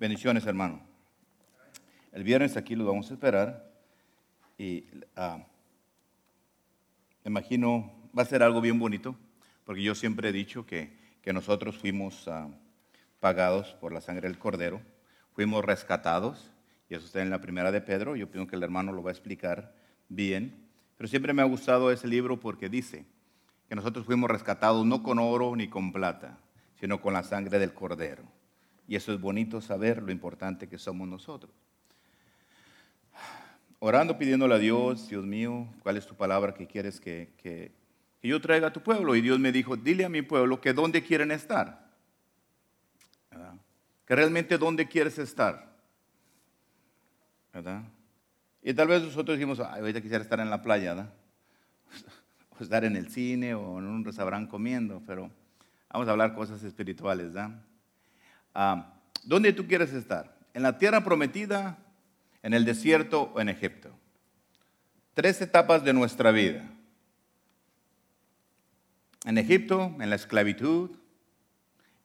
Bendiciones, hermano. El viernes aquí lo vamos a esperar y ah, me imagino va a ser algo bien bonito, porque yo siempre he dicho que, que nosotros fuimos ah, pagados por la sangre del Cordero, fuimos rescatados, y eso está en la primera de Pedro, yo pienso que el hermano lo va a explicar bien, pero siempre me ha gustado ese libro porque dice que nosotros fuimos rescatados no con oro ni con plata, sino con la sangre del Cordero. Y eso es bonito saber lo importante que somos nosotros. Orando, pidiéndole a Dios, Dios mío, ¿cuál es tu palabra que quieres que, que, yo traiga a tu pueblo? Y Dios me dijo, dile a mi pueblo que dónde quieren estar. Que realmente dónde quieres estar. Y tal vez nosotros dijimos, ay, ahorita quisiera estar en la playa, o estar en el cine o en un restaurante comiendo, pero vamos a hablar cosas espirituales, ¿verdad? Ah, ¿Dónde tú quieres estar? ¿En la tierra prometida, en el desierto o en Egipto? Tres etapas de nuestra vida. En Egipto, en la esclavitud,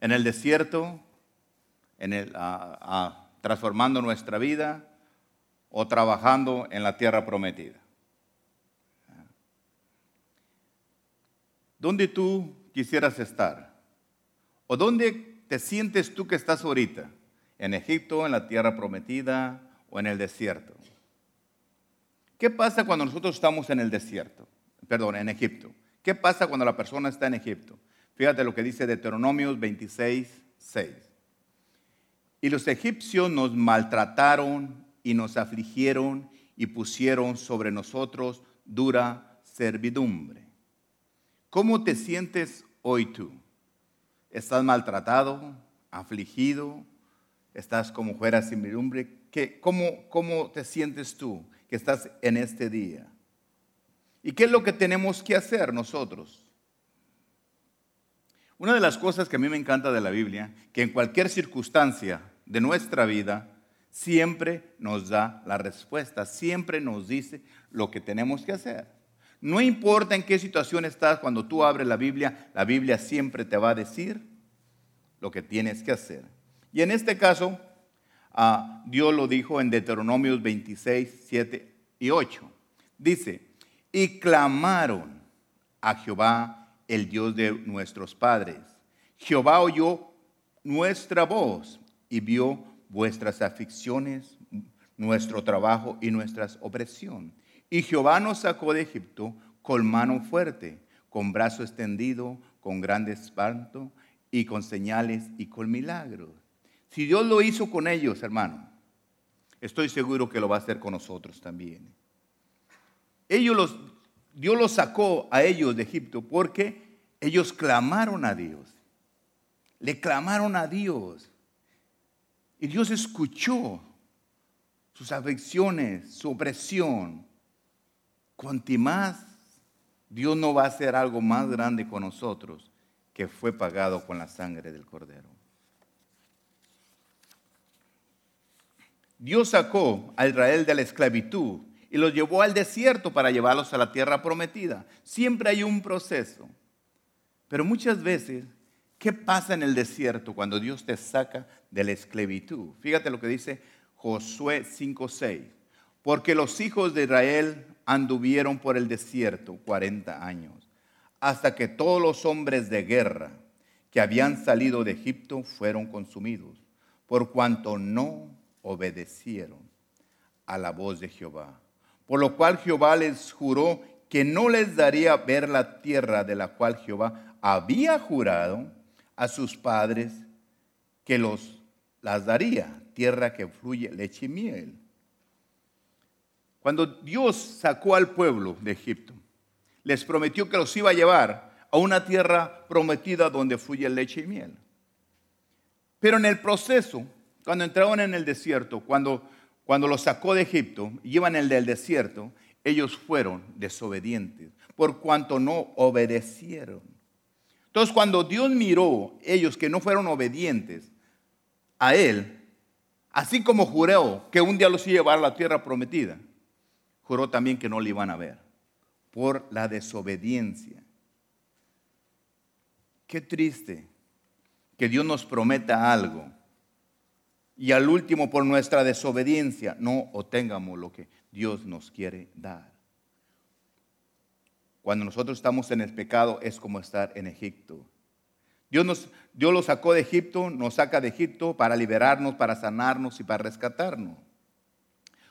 en el desierto, en ah, ah, transformando nuestra vida o trabajando en la tierra prometida. ¿Dónde tú quisieras estar? ¿O dónde te sientes tú que estás ahorita? ¿En Egipto, en la tierra prometida o en el desierto? ¿Qué pasa cuando nosotros estamos en el desierto? Perdón, en Egipto. ¿Qué pasa cuando la persona está en Egipto? Fíjate lo que dice Deuteronomios 26, 6. Y los egipcios nos maltrataron y nos afligieron y pusieron sobre nosotros dura servidumbre. ¿Cómo te sientes hoy tú? Estás maltratado, afligido, estás como fuera sin servidumbre. cómo, ¿Cómo te sientes tú que estás en este día? ¿Y qué es lo que tenemos que hacer nosotros? Una de las cosas que a mí me encanta de la Biblia, que en cualquier circunstancia de nuestra vida, siempre nos da la respuesta, siempre nos dice lo que tenemos que hacer. No importa en qué situación estás, cuando tú abres la Biblia, la Biblia siempre te va a decir lo que tienes que hacer. Y en este caso, ah, Dios lo dijo en Deuteronomios 26, 7 y 8. Dice, y clamaron a Jehová, el Dios de nuestros padres. Jehová oyó nuestra voz y vio vuestras aflicciones, nuestro trabajo y nuestra opresión y Jehová nos sacó de Egipto con mano fuerte, con brazo extendido, con grande espanto y con señales y con milagros. Si Dios lo hizo con ellos, hermano, estoy seguro que lo va a hacer con nosotros también. Ellos los, Dios los sacó a ellos de Egipto porque ellos clamaron a Dios. Le clamaron a Dios. Y Dios escuchó sus aflicciones, su opresión. Cuanti más Dios no va a hacer algo más grande con nosotros que fue pagado con la sangre del cordero. Dios sacó a Israel de la esclavitud y los llevó al desierto para llevarlos a la tierra prometida. Siempre hay un proceso. Pero muchas veces, ¿qué pasa en el desierto cuando Dios te saca de la esclavitud? Fíjate lo que dice Josué 5:6. Porque los hijos de Israel anduvieron por el desierto 40 años, hasta que todos los hombres de guerra que habían salido de Egipto fueron consumidos, por cuanto no obedecieron a la voz de Jehová. Por lo cual Jehová les juró que no les daría ver la tierra de la cual Jehová había jurado a sus padres que los las daría, tierra que fluye leche y miel cuando Dios sacó al pueblo de Egipto, les prometió que los iba a llevar a una tierra prometida donde fluye leche y miel. Pero en el proceso, cuando entraron en el desierto, cuando, cuando los sacó de Egipto iban el del desierto, ellos fueron desobedientes, por cuanto no obedecieron. Entonces, cuando Dios miró ellos que no fueron obedientes a Él, así como juró que un día los iba a llevar a la tierra prometida, juró también que no le iban a ver por la desobediencia. Qué triste que Dios nos prometa algo y al último por nuestra desobediencia no obtengamos lo que Dios nos quiere dar. Cuando nosotros estamos en el pecado es como estar en Egipto. Dios, nos, Dios lo sacó de Egipto, nos saca de Egipto para liberarnos, para sanarnos y para rescatarnos.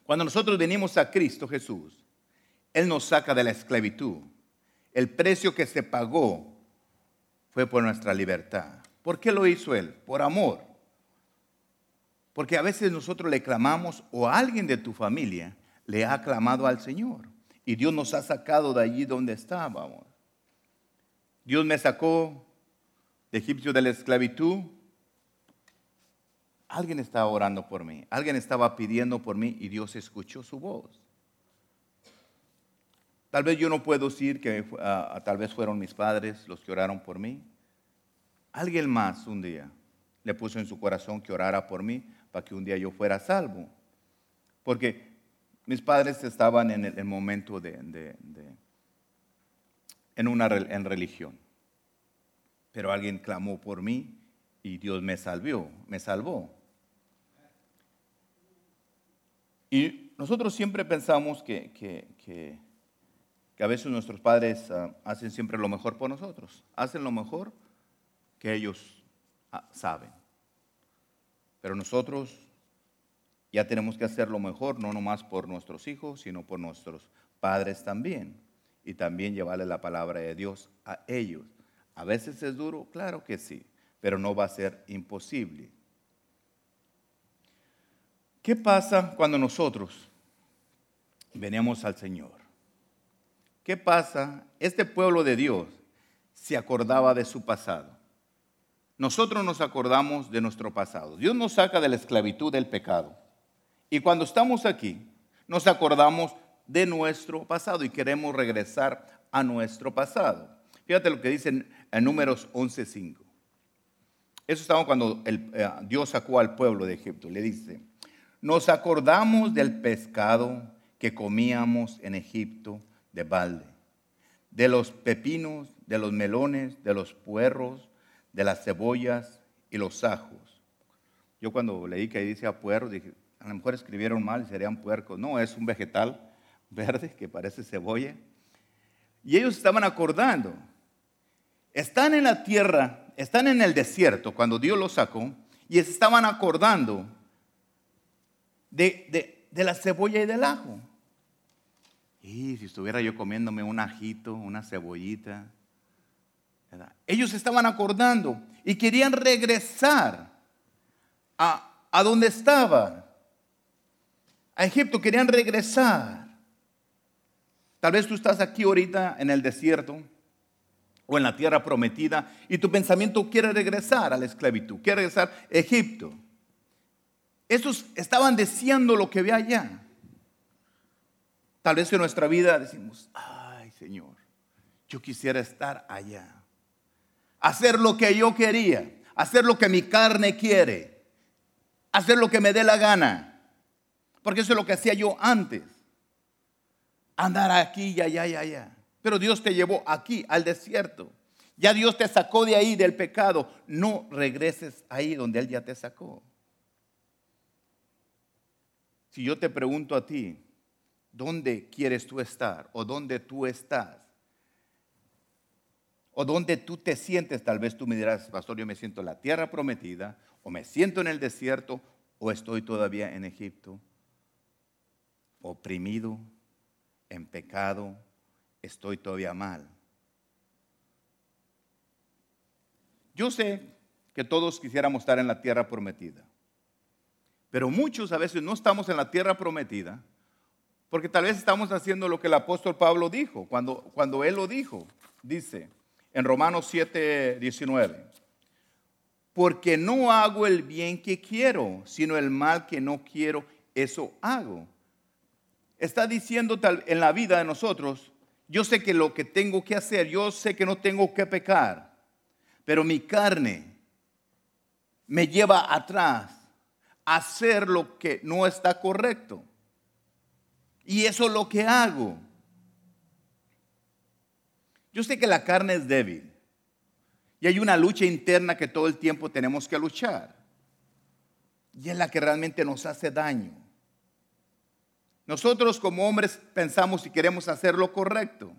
Cuando nosotros venimos a Cristo Jesús, Él nos saca de la esclavitud. El precio que se pagó fue por nuestra libertad. ¿Por qué lo hizo Él? Por amor. Porque a veces nosotros le clamamos o alguien de tu familia le ha clamado al Señor. Y Dios nos ha sacado de allí donde estábamos. Dios me sacó de Egipcio de la esclavitud. Alguien estaba orando por mí. Alguien estaba pidiendo por mí y Dios escuchó su voz. Tal vez yo no puedo decir que ah, tal vez fueron mis padres los que oraron por mí. Alguien más un día le puso en su corazón que orara por mí para que un día yo fuera salvo. Porque mis padres estaban en el, momento de, en una en religión. Pero alguien clamó por mí y Dios me salvó, me salvó. Y nosotros siempre pensamos que, que, a veces nuestros padres ah, hacen siempre lo mejor por nosotros, hacen lo mejor que ellos ah, saben. Pero nosotros ya tenemos que hacer lo mejor, no nomás por nuestros hijos, sino por nuestros padres también. Y también llevarle la palabra de Dios a ellos. A veces es duro, claro que sí, pero no va a ser imposible. ¿Qué pasa cuando nosotros venimos al Señor? ¿Qué pasa? Este pueblo de Dios se acordaba de su pasado. Nosotros nos acordamos de nuestro pasado. Dios nos saca de la esclavitud del pecado. Y cuando estamos aquí, nos acordamos de nuestro pasado y queremos regresar a nuestro pasado. Fíjate lo que dice en, Números 11.5. Eso estaba cuando eh, Dios sacó al pueblo de Egipto. Le dice, nos acordamos del pescado que comíamos en Egipto de balde, de los pepinos, de los melones, de los puerros, de las cebollas y los ajos. Yo cuando leí que ahí dice a puerros, dije, a lo mejor escribieron mal y serían puercos. No, es un vegetal verde que parece cebolla. Y ellos estaban acordando. Están en la tierra, están en el desierto cuando Dios los sacó y estaban acordando de, de la cebolla y del ajo. Y si estuviera yo comiéndome un ajito, una cebollita, ellos estaban acordando y querían regresar a, a donde estaban. A Egipto querían regresar. Tal vez tú estás aquí ahorita en el desierto o en la tierra prometida y tu pensamiento quiere regresar a la esclavitud, quiere regresar a Egipto. Esos estaban deseando lo que ve allá. Tal vez en nuestra vida decimos, ay Señor, yo quisiera estar allá hacer lo que yo quería, hacer lo que mi carne quiere, hacer lo que me dé la gana. Porque eso es lo que hacía yo antes. Andar aquí y allá y allá. Pero Dios te llevó aquí, al desierto. Ya Dios te sacó de ahí, del pecado. No regreses ahí donde Él ya te sacó. Si yo te pregunto a ti, ¿dónde quieres tú estar? ¿O dónde tú estás? o donde tú te sientes, tal vez tú me dirás, pastor, yo me siento en la tierra prometida, o me siento en el desierto, o estoy todavía en Egipto, oprimido, en pecado, estoy todavía mal. Yo sé que todos quisiéramos estar en la tierra prometida, pero muchos a veces no estamos en la tierra prometida porque tal vez estamos haciendo lo que el apóstol Pablo dijo, cuando, cuando él lo dijo, dice, en Romanos 7, 19. Porque no hago el bien que quiero, sino el mal que no quiero, eso hago. Está diciendo tal, en la vida de nosotros, yo sé que lo que tengo que hacer, yo sé que no tengo que pecar, pero mi carne me lleva atrás hacer lo que no está correcto. Y eso es lo que hago. Yo sé que la carne es débil y hay una lucha interna que todo el tiempo tenemos que luchar. y es la que realmente nos hace daño. Nosotros como hombres pensamos y queremos hacer lo correcto,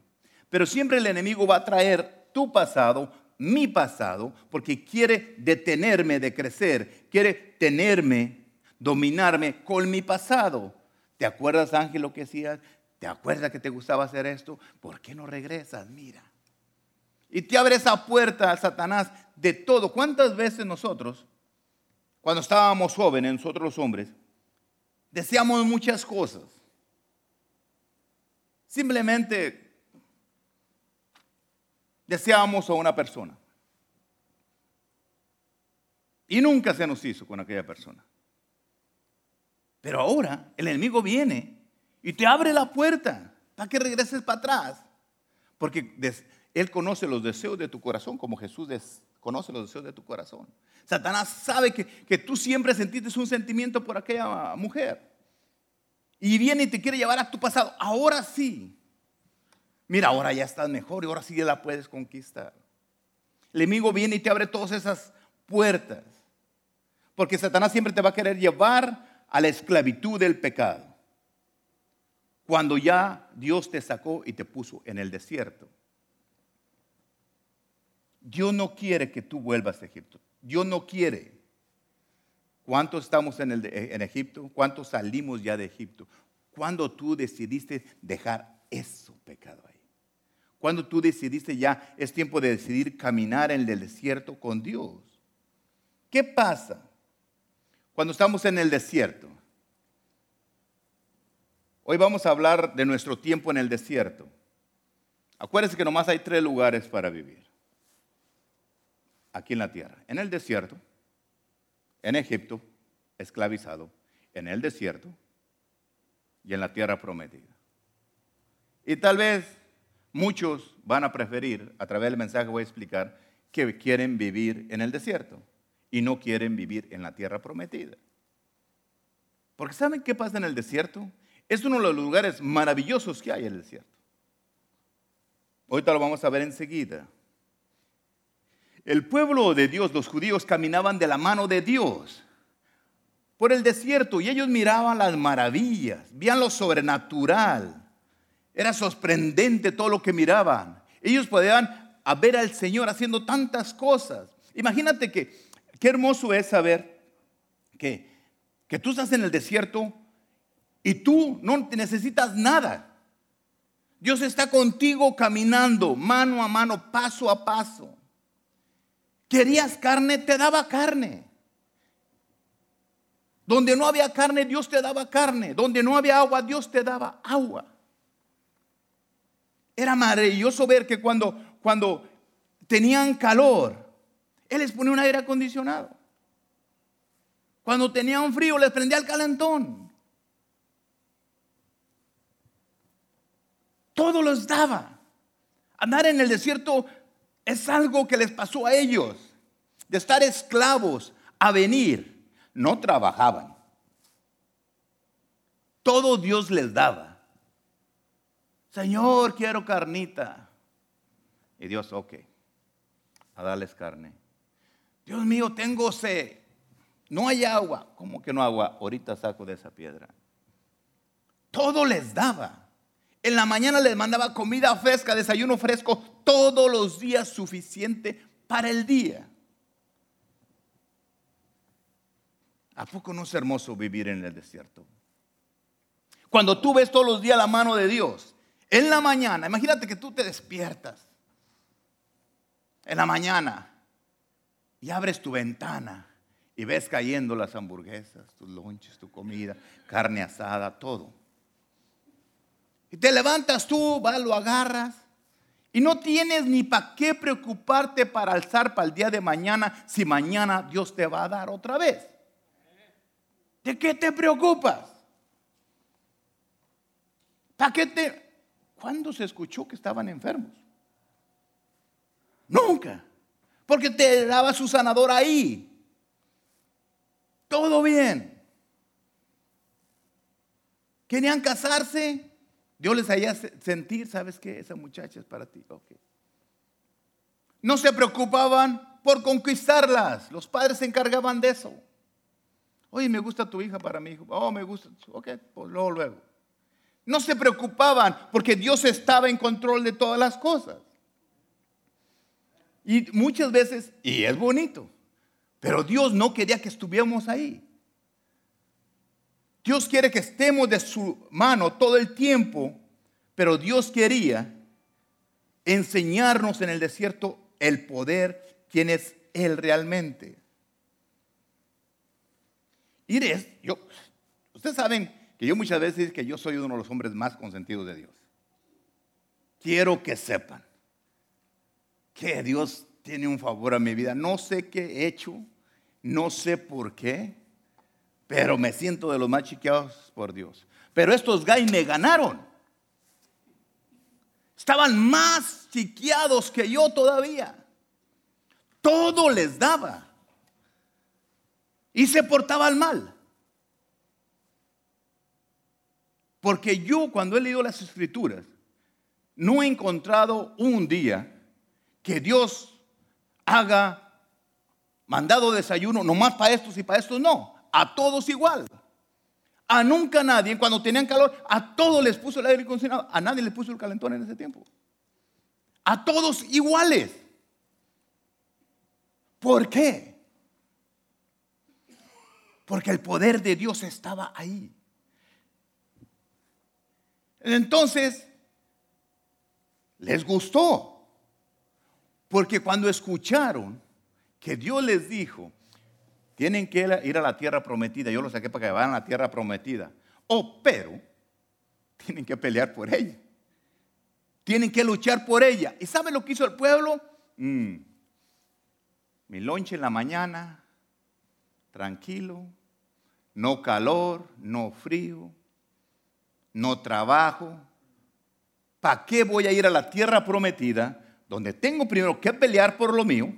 pero siempre el enemigo va a traer tu pasado, mi pasado, porque quiere detenerme de crecer, quiere tenerme, dominarme con mi pasado. ¿Te acuerdas, Ángel, lo que hacías? ¿Te acuerdas que te gustaba hacer esto? ¿Por qué no regresas? Mira. Y te abre esa puerta Satanás de todo. ¿Cuántas veces nosotros, cuando estábamos jóvenes, nosotros los hombres, deseamos muchas cosas? Simplemente deseábamos a una persona. Y nunca se nos hizo con aquella persona. Pero ahora el enemigo viene y te abre la puerta para que regreses para atrás. Porque Él conoce los deseos de tu corazón como Jesús conoce los deseos de tu corazón. Satanás sabe que, que tú siempre sentiste un sentimiento por aquella mujer. Y viene y te quiere llevar a tu pasado. Ahora sí. Mira, ahora ya estás mejor y ahora sí la puedes conquistar. El enemigo viene y te abre todas esas puertas. Porque Satanás siempre te va a querer llevar a la esclavitud del pecado. Cuando ya Dios te sacó y te puso en el desierto. Dios no quiere que tú vuelvas a Egipto. Dios no quiere. ¿Cuántos estamos en Egipto? ¿Cuántos salimos ya de Egipto? ¿Cuándo tú decidiste dejar eso pecado ahí? Cuando tú decidiste ya es tiempo de decidir caminar en el desierto con Dios. ¿Qué pasa cuando estamos en el desierto? Hoy vamos a hablar de nuestro tiempo en el desierto. Acuérdense que nomás hay tres lugares para vivir aquí en la tierra. En el desierto, en Egipto, esclavizado, en el desierto y en la tierra prometida. Y tal vez muchos van a preferir, a través del mensaje voy a explicar, que quieren vivir en el desierto y no quieren vivir en la tierra prometida. Porque ¿saben qué pasa en el desierto? Es uno de los lugares maravillosos que hay en el desierto. Ahorita lo vamos a ver enseguida. El pueblo de Dios, los judíos, caminaban de la mano de Dios por el desierto y ellos miraban las maravillas, veían lo sobrenatural. Era sorprendente todo lo que miraban. Ellos podían ver al Señor haciendo tantas cosas. Imagínate que qué hermoso es saber que, que tú estás en el desierto y tú no necesitas nada. Dios está contigo caminando mano a mano, paso a paso. Querías carne, te daba carne. Donde no había carne, Dios te daba carne. Donde no había agua, Dios te daba agua. Era maravilloso ver que cuando, cuando tenían calor, Él les ponía un aire acondicionado. Cuando tenían frío, les prendía el calentón. Todo los daba. Andar en el desierto es algo que les pasó a ellos, de estar esclavos a venir. No trabajaban. Todo Dios les daba. Señor, quiero carnita. Y Dios, ok, a darles carne. Dios mío, tengo sed. No hay agua. ¿Cómo que no agua? Ahorita saco de esa piedra. Todo les daba. En la mañana les mandaba comida fresca, desayuno fresco, todos los días suficiente para el día. ¿A poco no es hermoso vivir en el desierto? Cuando tú ves todos los días la mano de Dios, en la mañana, imagínate que tú te despiertas en la mañana y abres tu ventana y ves cayendo las hamburguesas, tus lonches, tu comida, carne asada, todo. Y te levantas tú, vas, lo agarras. Y no tienes ni para qué preocuparte para alzar para el día de mañana si mañana Dios te va a dar otra vez. ¿De qué te preocupas? ¿Para qué te... ¿Cuándo se escuchó que estaban enfermos? Nunca. Porque te daba su sanador ahí. Todo bien. Querían casarse, Dios les haya sentir, ¿sabes qué? Esa muchacha es para ti. Okay. No se preocupaban por conquistarlas. Los padres se encargaban de eso. Oye, me gusta tu hija para mi hijo. Oh, me gusta. Ok, pues luego, luego. No se preocupaban porque Dios estaba en control de todas las cosas. Y muchas veces, y es bonito, pero Dios no quería que estuviéramos ahí. Dios quiere que estemos de su mano todo el tiempo, pero Dios quería enseñarnos en el desierto el poder, quién es Él realmente. Ires, yo, ustedes saben que yo muchas veces que yo soy uno de los hombres más consentidos de Dios. Quiero que sepan que Dios tiene un favor a mi vida. No sé qué he hecho, no sé por qué, pero me siento de los más chiqueados por Dios. Pero estos guys me ganaron. Estaban más chiqueados que yo todavía. Todo les daba. Y se portaban mal. Porque yo cuando he leído las escrituras, no he encontrado un día que Dios haga mandado desayuno nomás para estos y para estos, no, a todos igual. A nunca nadie, cuando tenían calor, a todos les puso el aire acondicionado, a nadie les puso el calentón en ese tiempo. A todos iguales. ¿Por qué? Porque el poder de Dios estaba ahí. Entonces, les gustó. Porque cuando escucharon que Dios les dijo, tienen que ir a la tierra prometida, yo lo saqué para que vayan a la tierra prometida. Oh, pero tienen que pelear por ella. Tienen que luchar por ella. ¿Y saben lo que hizo el pueblo? Mm. Mi lonche en la mañana, tranquilo, no calor, no frío, no trabajo. ¿Para qué voy a ir a la tierra prometida donde tengo primero que pelear por lo mío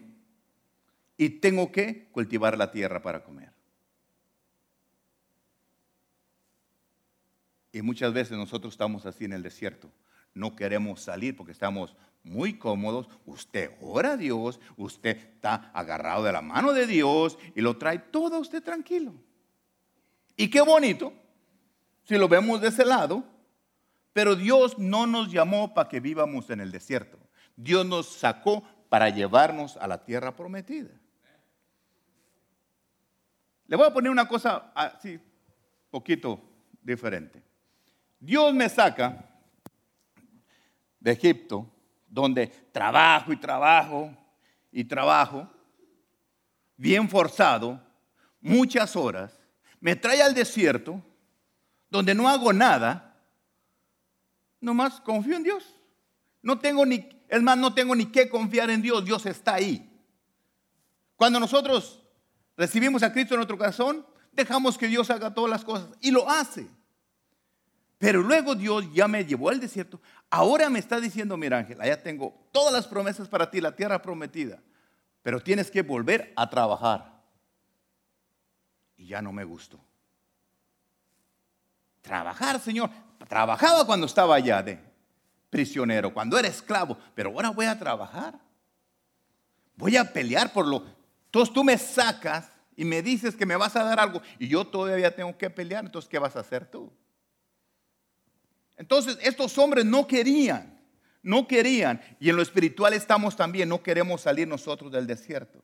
y tengo que cultivar la tierra para comer? Y muchas veces nosotros estamos así en el desierto. No queremos salir porque estamos muy cómodos. Usted ora a Dios, usted está agarrado de la mano de Dios y lo trae todo usted tranquilo. Y qué bonito si lo vemos de ese lado, pero Dios no nos llamó para que vivamos en el desierto. Dios nos sacó para llevarnos a la tierra prometida. Le voy a poner una cosa así, poquito diferente. Dios me saca de Egipto, donde trabajo y trabajo y trabajo, bien forzado, muchas horas, me trae al desierto donde no hago nada, nomás confío en Dios. No tengo ni, es más, no tengo ni que confiar en Dios, Dios está ahí. Cuando nosotros recibimos a Cristo en nuestro corazón, dejamos que Dios haga todas las cosas y lo hace. Pero luego Dios ya me llevó al desierto. Ahora me está diciendo, mira Ángel, allá tengo todas las promesas para ti, la tierra prometida. Pero tienes que volver a trabajar. Y ya no me gustó. Trabajar, Señor. Trabajaba cuando estaba allá de prisionero, cuando era esclavo, pero ahora voy a trabajar. Voy a pelear por lo... Entonces tú me sacas y me dices que me vas a dar algo y yo todavía tengo que pelear, entonces ¿qué vas a hacer tú? Entonces estos hombres no querían, no querían, y en lo espiritual estamos también, no queremos salir nosotros del desierto.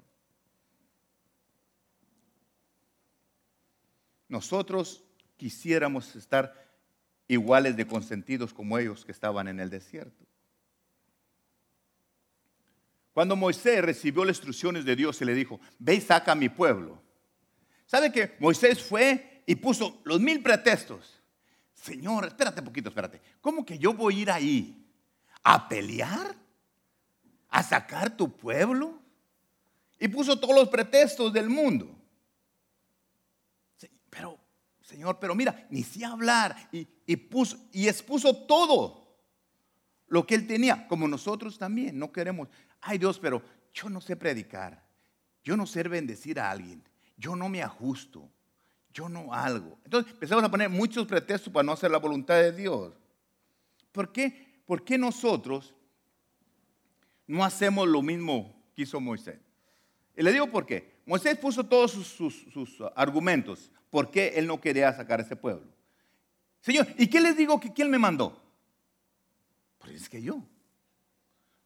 Nosotros quisiéramos estar iguales de consentidos como ellos que estaban en el desierto. Cuando Moisés recibió las instrucciones de Dios, se le dijo, ve y saca a mi pueblo. ¿Sabe que Moisés fue y puso los mil pretextos? Señor, espérate un poquito, espérate. ¿Cómo que yo voy a ir ahí? ¿A pelear? ¿A sacar tu pueblo? Y puso todos los pretextos del mundo. Señor, pero mira, ni si hablar y, y, puso, y expuso todo lo que él tenía, como nosotros también. No queremos, ay Dios, pero yo no sé predicar, yo no sé bendecir a alguien, yo no me ajusto, yo no algo. Entonces empezamos a poner muchos pretextos para no hacer la voluntad de Dios. ¿Por qué? ¿Por qué nosotros no hacemos lo mismo que hizo Moisés? Y le digo por qué. Moisés puso todos sus, argumentos por qué él no quería sacar a ese pueblo. Señor, ¿y qué les digo que quién me mandó? Pues es que yo.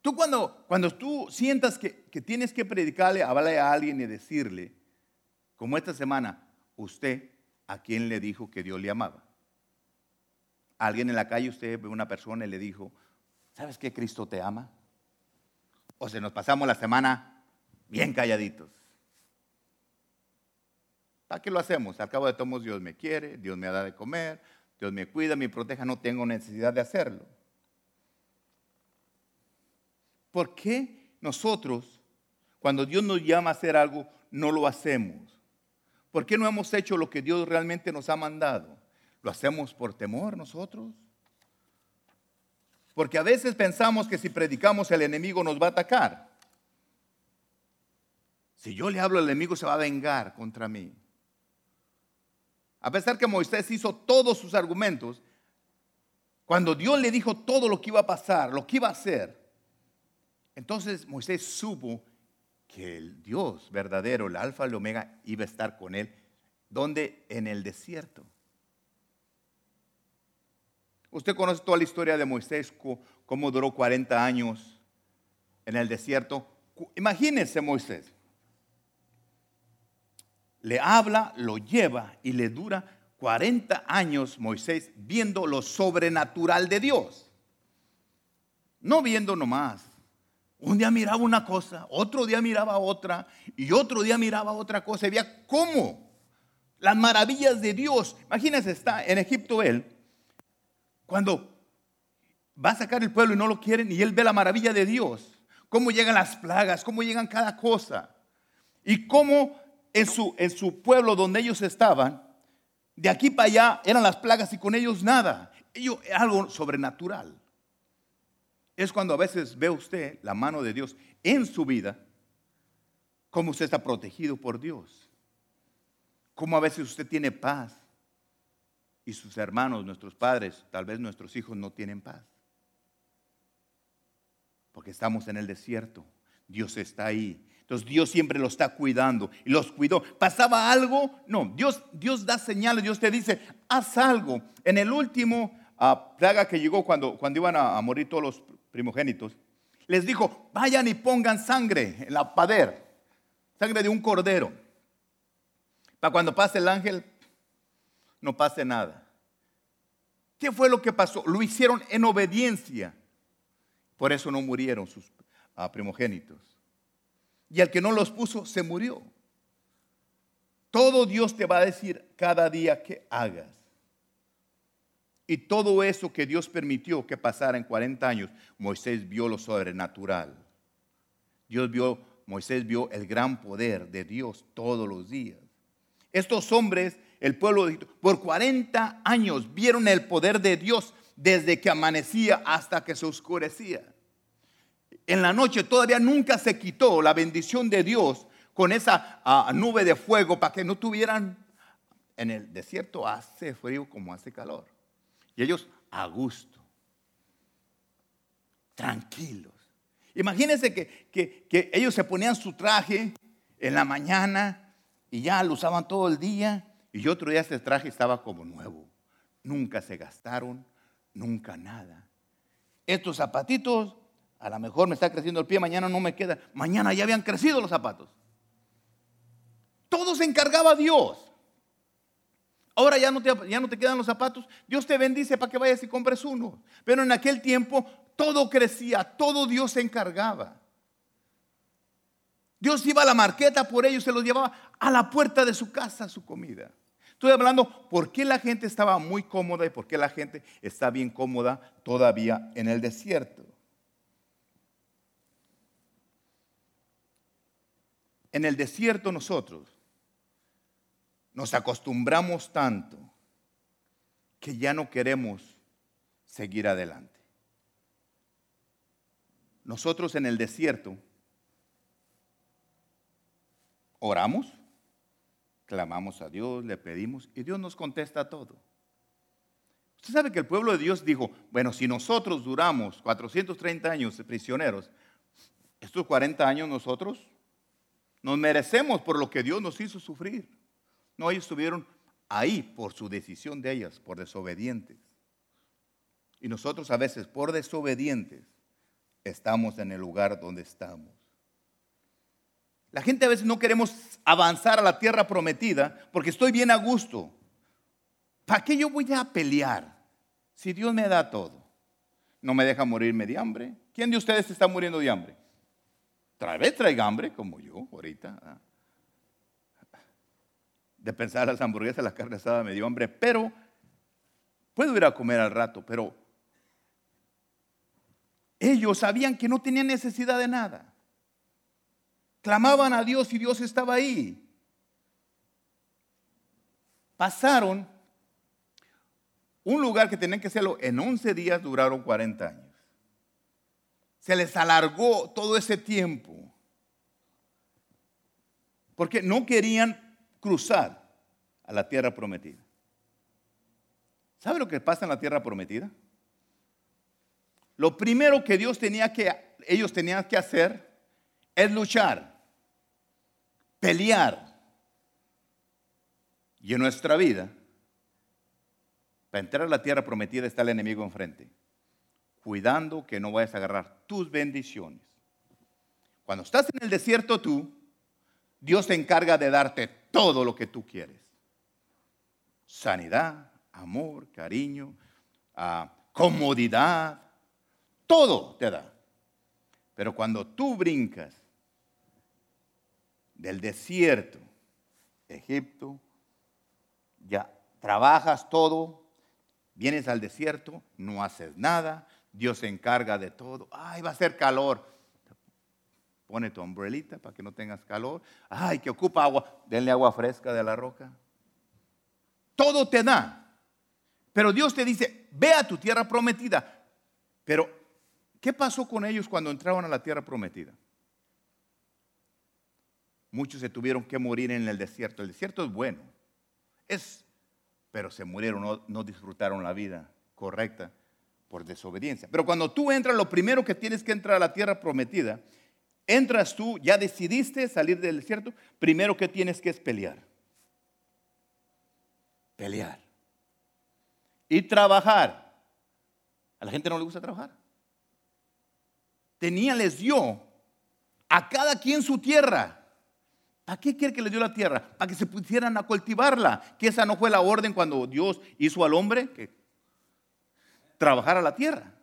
Tú cuando, cuando tú sientas que, que tienes que predicarle, hablarle a alguien y decirle, como esta semana, usted a quién le dijo que Dios le amaba. Alguien en la calle, usted ve una persona y le dijo, ¿sabes que Cristo te ama? O se nos pasamos la semana bien calladitos. ¿Para qué lo hacemos? Al cabo de todos, Dios me quiere, Dios me da de comer, Dios me cuida, me proteja, no tengo necesidad de hacerlo. ¿Por qué nosotros, cuando Dios nos llama a hacer algo, no lo hacemos? ¿Por qué no hemos hecho lo que Dios realmente nos ha mandado? ¿Lo hacemos por temor nosotros? Porque a veces pensamos que si predicamos el enemigo nos va a atacar. Si yo le hablo al enemigo se va a vengar contra mí. A pesar que Moisés hizo todos sus argumentos, cuando Dios le dijo todo lo que iba a pasar, lo que iba a hacer, entonces Moisés supo que el Dios verdadero, el alfa y el omega, iba a estar con él. ¿Dónde? En el desierto. Usted conoce toda la historia de Moisés, cómo duró 40 años en el desierto. Imagínese Moisés. Le habla, lo lleva y le dura 40 años Moisés viendo lo sobrenatural de Dios. No viendo nomás un día miraba una cosa, otro día miraba otra y otro día miraba otra cosa y veía cómo las maravillas de Dios. Imagínense, está en Egipto él, cuando va a sacar el pueblo y no lo quieren y él ve la maravilla de Dios, cómo llegan las plagas, cómo llegan cada cosa y cómo en su, en su pueblo donde ellos estaban, de aquí para allá eran las plagas y con ellos nada. Ellos, algo sobrenatural es cuando a veces ve usted la mano de Dios en su vida, cómo usted está protegido por Dios, cómo a veces usted tiene paz y sus hermanos, nuestros padres, tal vez nuestros hijos no tienen paz. Porque estamos en el desierto, Dios está ahí. Entonces Dios siempre lo está cuidando y los cuidó. ¿Pasaba algo? No, Dios, Dios da señales, Dios te dice, haz algo. En el último ah, plaga que llegó cuando, cuando iban a, morir todos los primogénitos, les dijo, vayan y pongan sangre en la pader, sangre de un cordero, para cuando pase el ángel no pase nada. ¿Qué fue lo que pasó? Lo hicieron en obediencia. Por eso no murieron sus ah, primogénitos. Y el que no los puso se murió. Todo Dios te va a decir cada día que hagas. Y todo eso que Dios permitió que pasara en 40 años, Moisés vio lo sobrenatural. Dios vio, Moisés vio el gran poder de Dios todos los días. Estos hombres, el pueblo de Egipto, por 40 años vieron el poder de Dios desde que amanecía hasta que se oscurecía. En la noche todavía nunca se quitó la bendición de Dios con esa ah, nube de fuego para que no tuvieran en el desierto hace frío como hace calor. Y ellos a gusto, tranquilos. Imagínense que, ellos se ponían su traje en la mañana y ya lo usaban todo el día y otro día ese traje estaba como nuevo. Nunca se gastaron, nunca nada. Estos zapatitos, a lo mejor me está creciendo el pie, mañana no me queda. Mañana ya habían crecido los zapatos. Todo se encargaba Dios. Ahora ya no, te, ya no te quedan los zapatos. Dios te bendice para que vayas y compres uno. Pero en aquel tiempo todo crecía, todo Dios se encargaba. Dios iba a la marqueta por ellos, se los llevaba a la puerta de su casa su comida. Estoy hablando por qué la gente estaba muy cómoda y por qué la gente está bien cómoda todavía en el desierto. En el desierto nosotros nos acostumbramos tanto que ya no queremos seguir adelante. Nosotros en el desierto oramos, clamamos a Dios, le pedimos y Dios nos contesta todo. Usted sabe que el pueblo de Dios dijo, bueno, si nosotros duramos 430 años prisioneros, estos 40 años nosotros nos merecemos por lo que Dios nos hizo sufrir. No, ellos estuvieron ahí por su decisión de ellas, por desobedientes. Y nosotros a veces por desobedientes estamos en el lugar donde estamos. La gente a veces no queremos avanzar a la tierra prometida porque estoy bien a gusto. ¿Para qué yo voy a pelear si Dios me da todo? No me deja morirme de hambre. ¿Quién de ustedes está muriendo de hambre? Tal vez traiga hambre como yo ahorita. ¿ah? De pensar las hamburguesas, la carne asada me dio hambre, pero puedo ir a comer al rato, pero ellos sabían que no tenían necesidad de nada. Clamaban a Dios y Dios estaba ahí. Pasaron un lugar que tenían que hacerlo en 11 días, duraron 40 años. Se les alargó todo ese tiempo. Porque no querían cruzar a la tierra prometida. ¿Sabe lo que pasa en la tierra prometida? Lo primero que Dios tenía que, ellos tenían que hacer es luchar, pelear. Y en nuestra vida, para entrar a la tierra prometida está el enemigo enfrente, cuidando que no vayas a agarrar tus bendiciones. Cuando estás en el desierto tú, Dios se encarga de darte todo lo que tú quieres. Sanidad, amor, cariño, ah, comodidad, todo te da. Pero cuando tú brincas del desierto, Egipto, ya trabajas todo, vienes al desierto, no haces nada, Dios se encarga de todo. Ay, va a ser calor. Pone tu umbrelita para que no tengas calor. Ay, que ocupa agua. Denle agua fresca de la roca. Todo te da. Pero Dios te dice, ve a tu tierra prometida. Pero ¿Qué pasó con ellos cuando entraban a la tierra prometida? Muchos se tuvieron que morir en el desierto. El desierto es bueno, es, pero se murieron, no, no disfrutaron la vida correcta por desobediencia. Pero cuando tú entras, lo primero que tienes que entrar a la tierra prometida, entras tú, ya decidiste salir del desierto, primero que tienes que es pelear. Pelear. Y trabajar. A la gente no le gusta trabajar tenía, les dio a cada quien su tierra. ¿Para qué quiere que le dio la tierra? Para que se pusieran a cultivarla. Que esa no fue la orden cuando Dios hizo al hombre que trabajara la tierra.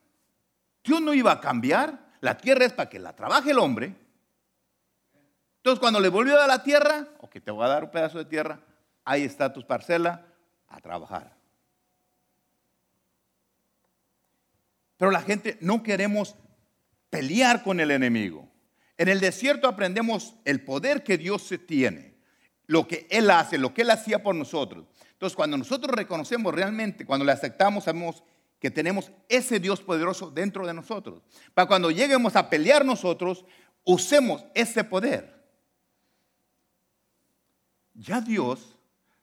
Dios no iba a cambiar. La tierra es para que la trabaje el hombre. Entonces, cuando le volvió a la tierra, o que te voy a dar un pedazo de tierra, ahí está tu parcela a trabajar. Pero la gente no queremos pelear con el enemigo. En el desierto aprendemos el poder que Dios tiene, lo que Él hace, lo que Él hacía por nosotros. Entonces, cuando nosotros reconocemos realmente, cuando le aceptamos, sabemos que tenemos ese Dios poderoso dentro de nosotros. Para cuando lleguemos a pelear nosotros, usemos ese poder. Ya Dios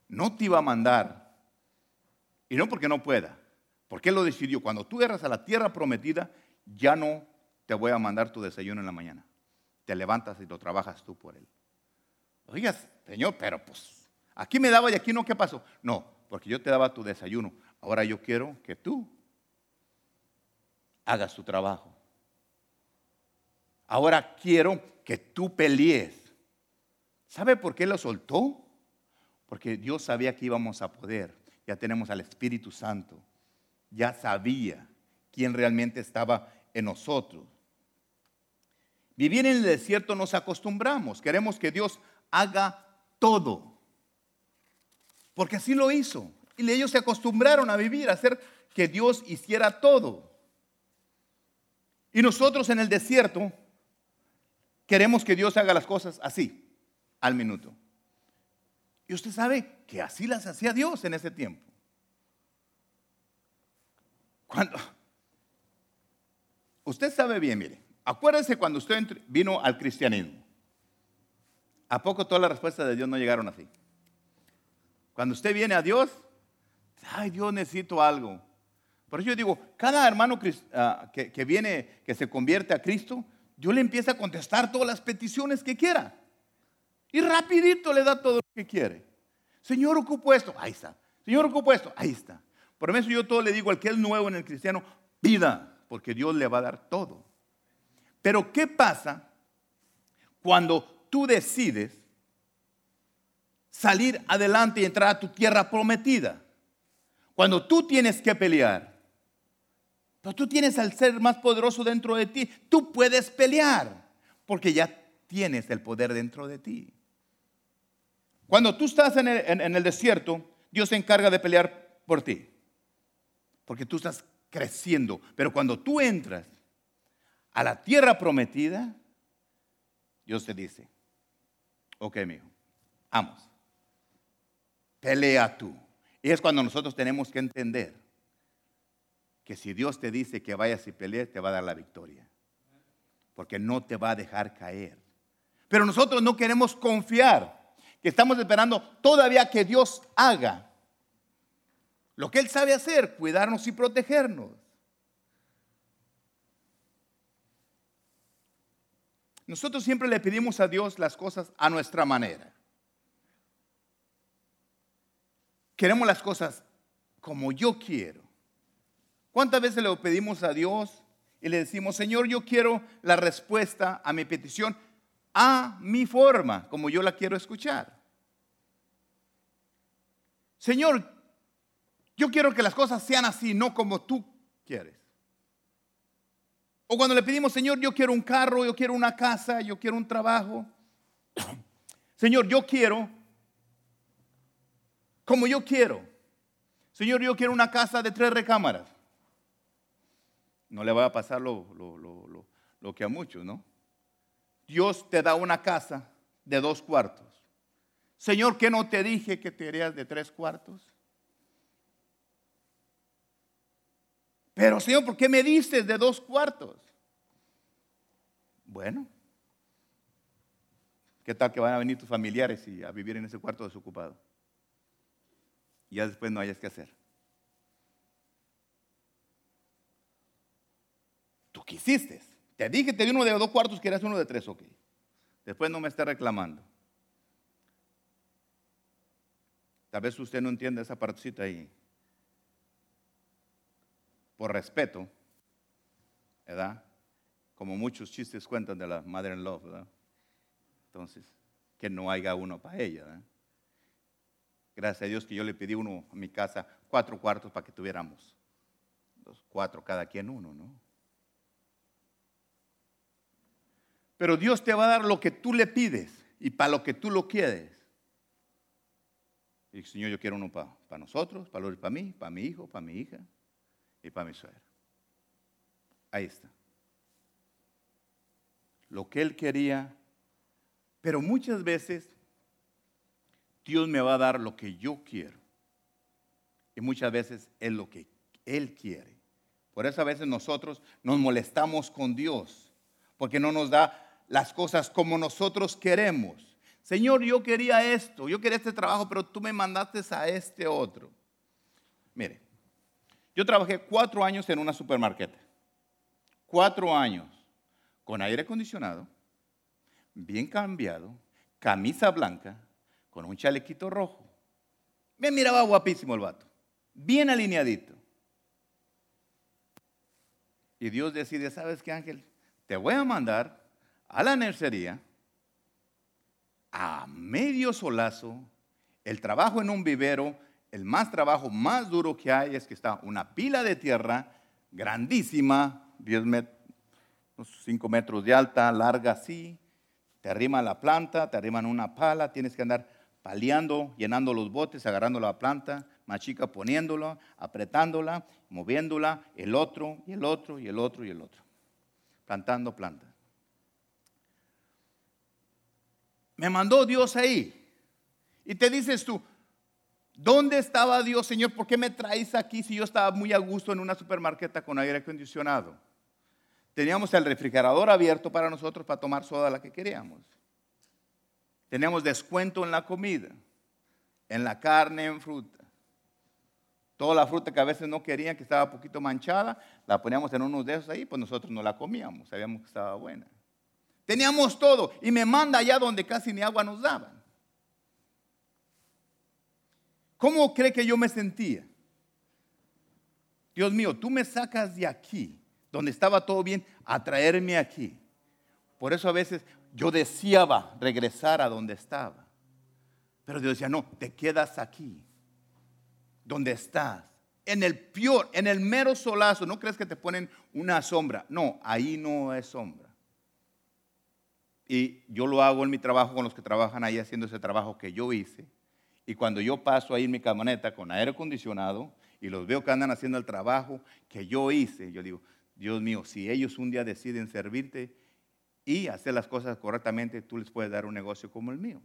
no te iba a mandar, y no porque no pueda, porque Él lo decidió. Cuando tú eras a la tierra prometida, ya no te voy a mandar tu desayuno en la mañana. Te levantas y lo trabajas tú por él. Oigas, Señor, pero pues aquí me daba y aquí no, ¿qué pasó? No, porque yo te daba tu desayuno. Ahora yo quiero que tú hagas tu trabajo. Ahora quiero que tú pelees. ¿Sabe por qué lo soltó? Porque Dios sabía que íbamos a poder. Ya tenemos al Espíritu Santo. Ya sabía quién realmente estaba en nosotros. Vivir en el desierto nos acostumbramos, queremos que Dios haga todo. Porque así lo hizo. Y ellos se acostumbraron a vivir, a hacer que Dios hiciera todo. Y nosotros en el desierto queremos que Dios haga las cosas así, al minuto. Y usted sabe que así las hacía Dios en ese tiempo. Cuando usted sabe bien, mire, Acuérdese cuando usted vino al cristianismo. ¿A poco todas las respuestas de Dios no llegaron así? Cuando usted viene a Dios, ay Dios necesito algo. Por eso yo digo, cada hermano ah, que, viene, que se convierte a Cristo, Dios le empieza a contestar todas las peticiones que quiera. Y rapidito le da todo lo que quiere. Señor, ocupo esto. Ahí está. Señor, ocupo esto. Ahí está. Por eso yo todo le digo al que es nuevo en el cristiano, pida, porque Dios le va a dar todo. Pero ¿qué pasa cuando tú decides salir adelante y entrar a tu tierra prometida? Cuando tú tienes que pelear, pero tú tienes al ser más poderoso dentro de ti, tú puedes pelear, porque ya tienes el poder dentro de ti. Cuando tú estás en el, desierto, Dios se encarga de pelear por ti, porque tú estás creciendo. Pero cuando tú entras a la tierra prometida, Dios te dice, ok, mijo, vamos, pelea tú. Y es cuando nosotros tenemos que entender que si Dios te dice que vayas y pelees, te va a dar la victoria. Porque no te va a dejar caer. Pero nosotros no queremos confiar, que estamos esperando todavía que Dios haga lo que Él sabe hacer, cuidarnos y protegernos. Nosotros siempre le pedimos a Dios las cosas a nuestra manera. Queremos las cosas como yo quiero. ¿Cuántas veces le pedimos a Dios y le decimos, Señor, yo quiero la respuesta a mi petición a mi forma, como yo la quiero escuchar? Señor, yo quiero que las cosas sean así, no como tú quieres. O cuando le pedimos, Señor, yo quiero un carro, yo quiero una casa, yo quiero un trabajo. Señor, yo quiero como yo quiero. Señor, yo quiero una casa de tres recámaras. No le va a pasar lo, lo que a muchos, ¿no? Dios te da una casa de dos cuartos. Señor, ¿qué no te dije que te harías de tres cuartos? Pero Señor, ¿por qué me dices de dos cuartos? Bueno, ¿qué tal que van a venir tus familiares y a vivir en ese cuarto desocupado? Y ya después no hayas que hacer. Tú quisiste. Te dije, te di uno de dos cuartos, que eras uno de tres, ok. Después no me esté reclamando. Tal vez usted no entiende esa partecita ahí. Por respeto, ¿verdad? Como muchos chistes cuentan de la mother in law, ¿verdad? Entonces, que no haya uno para ella, ¿verdad? Gracias a Dios que yo le pedí uno a mi casa, cuatro cuartos para que tuviéramos. Cuatro, cada quien uno, ¿no? Pero Dios te va a dar lo que tú le pides y para lo que tú lo quieres. Y Señor, yo quiero uno para, nosotros, para, para mí, para mi hijo, para mi hija y para mi suegra. Ahí está. Lo que Él quería. Pero muchas veces Dios me va a dar lo que yo quiero. Y muchas veces es lo que Él quiere. Por eso a veces nosotros nos molestamos con Dios, porque no nos da las cosas como nosotros queremos. Señor, yo quería esto, yo quería este trabajo, pero tú me mandaste a este otro. Mire, yo trabajé cuatro años en una supermarket. Cuatro años con aire acondicionado, bien cambiado, camisa blanca, con un chalequito rojo. Me miraba guapísimo el vato, bien alineadito. Y Dios decide, ¿sabes qué, Ángel? Te voy a mandar a la nercería, a medio solazo, el trabajo en un vivero, el más trabajo más duro que hay es que está una pila de tierra grandísima, 10 metros, 5 metros de alta, larga así, te arrima la planta, te arriman una pala, tienes que andar paliando, llenando los botes, agarrando la planta, más chica poniéndola, apretándola, moviéndola, el otro y el otro y el otro y el otro, plantando planta. Me mandó Dios ahí. Y te dices tú, ¿dónde estaba Dios, Señor? ¿Por qué me traes aquí si yo estaba muy a gusto en una supermarqueta con aire acondicionado? Teníamos el refrigerador abierto para nosotros para tomar soda la que queríamos. Teníamos descuento en la comida, en la carne, en fruta. Toda la fruta que a veces no querían, que estaba un poquito manchada, la poníamos en unos de esos ahí, pues nosotros no la comíamos, sabíamos que estaba buena. Teníamos todo y me manda allá donde casi ni agua nos daban. ¿Cómo cree que yo me sentía? Dios mío, tú me sacas de aquí, donde estaba todo bien, a traerme aquí. Por eso a veces yo deseaba regresar a donde estaba. Pero Dios decía, no, te quedas aquí, donde estás. En el peor, en el mero solazo, no crees que te ponen una sombra. No, ahí no es sombra. Y yo lo hago en mi trabajo con los que trabajan ahí haciendo ese trabajo que yo hice. Y cuando yo paso ahí en mi camioneta con aire acondicionado y los veo que andan haciendo el trabajo que yo hice, yo digo, Dios mío, si ellos un día deciden servirte y hacer las cosas correctamente, tú les puedes dar un negocio como el mío.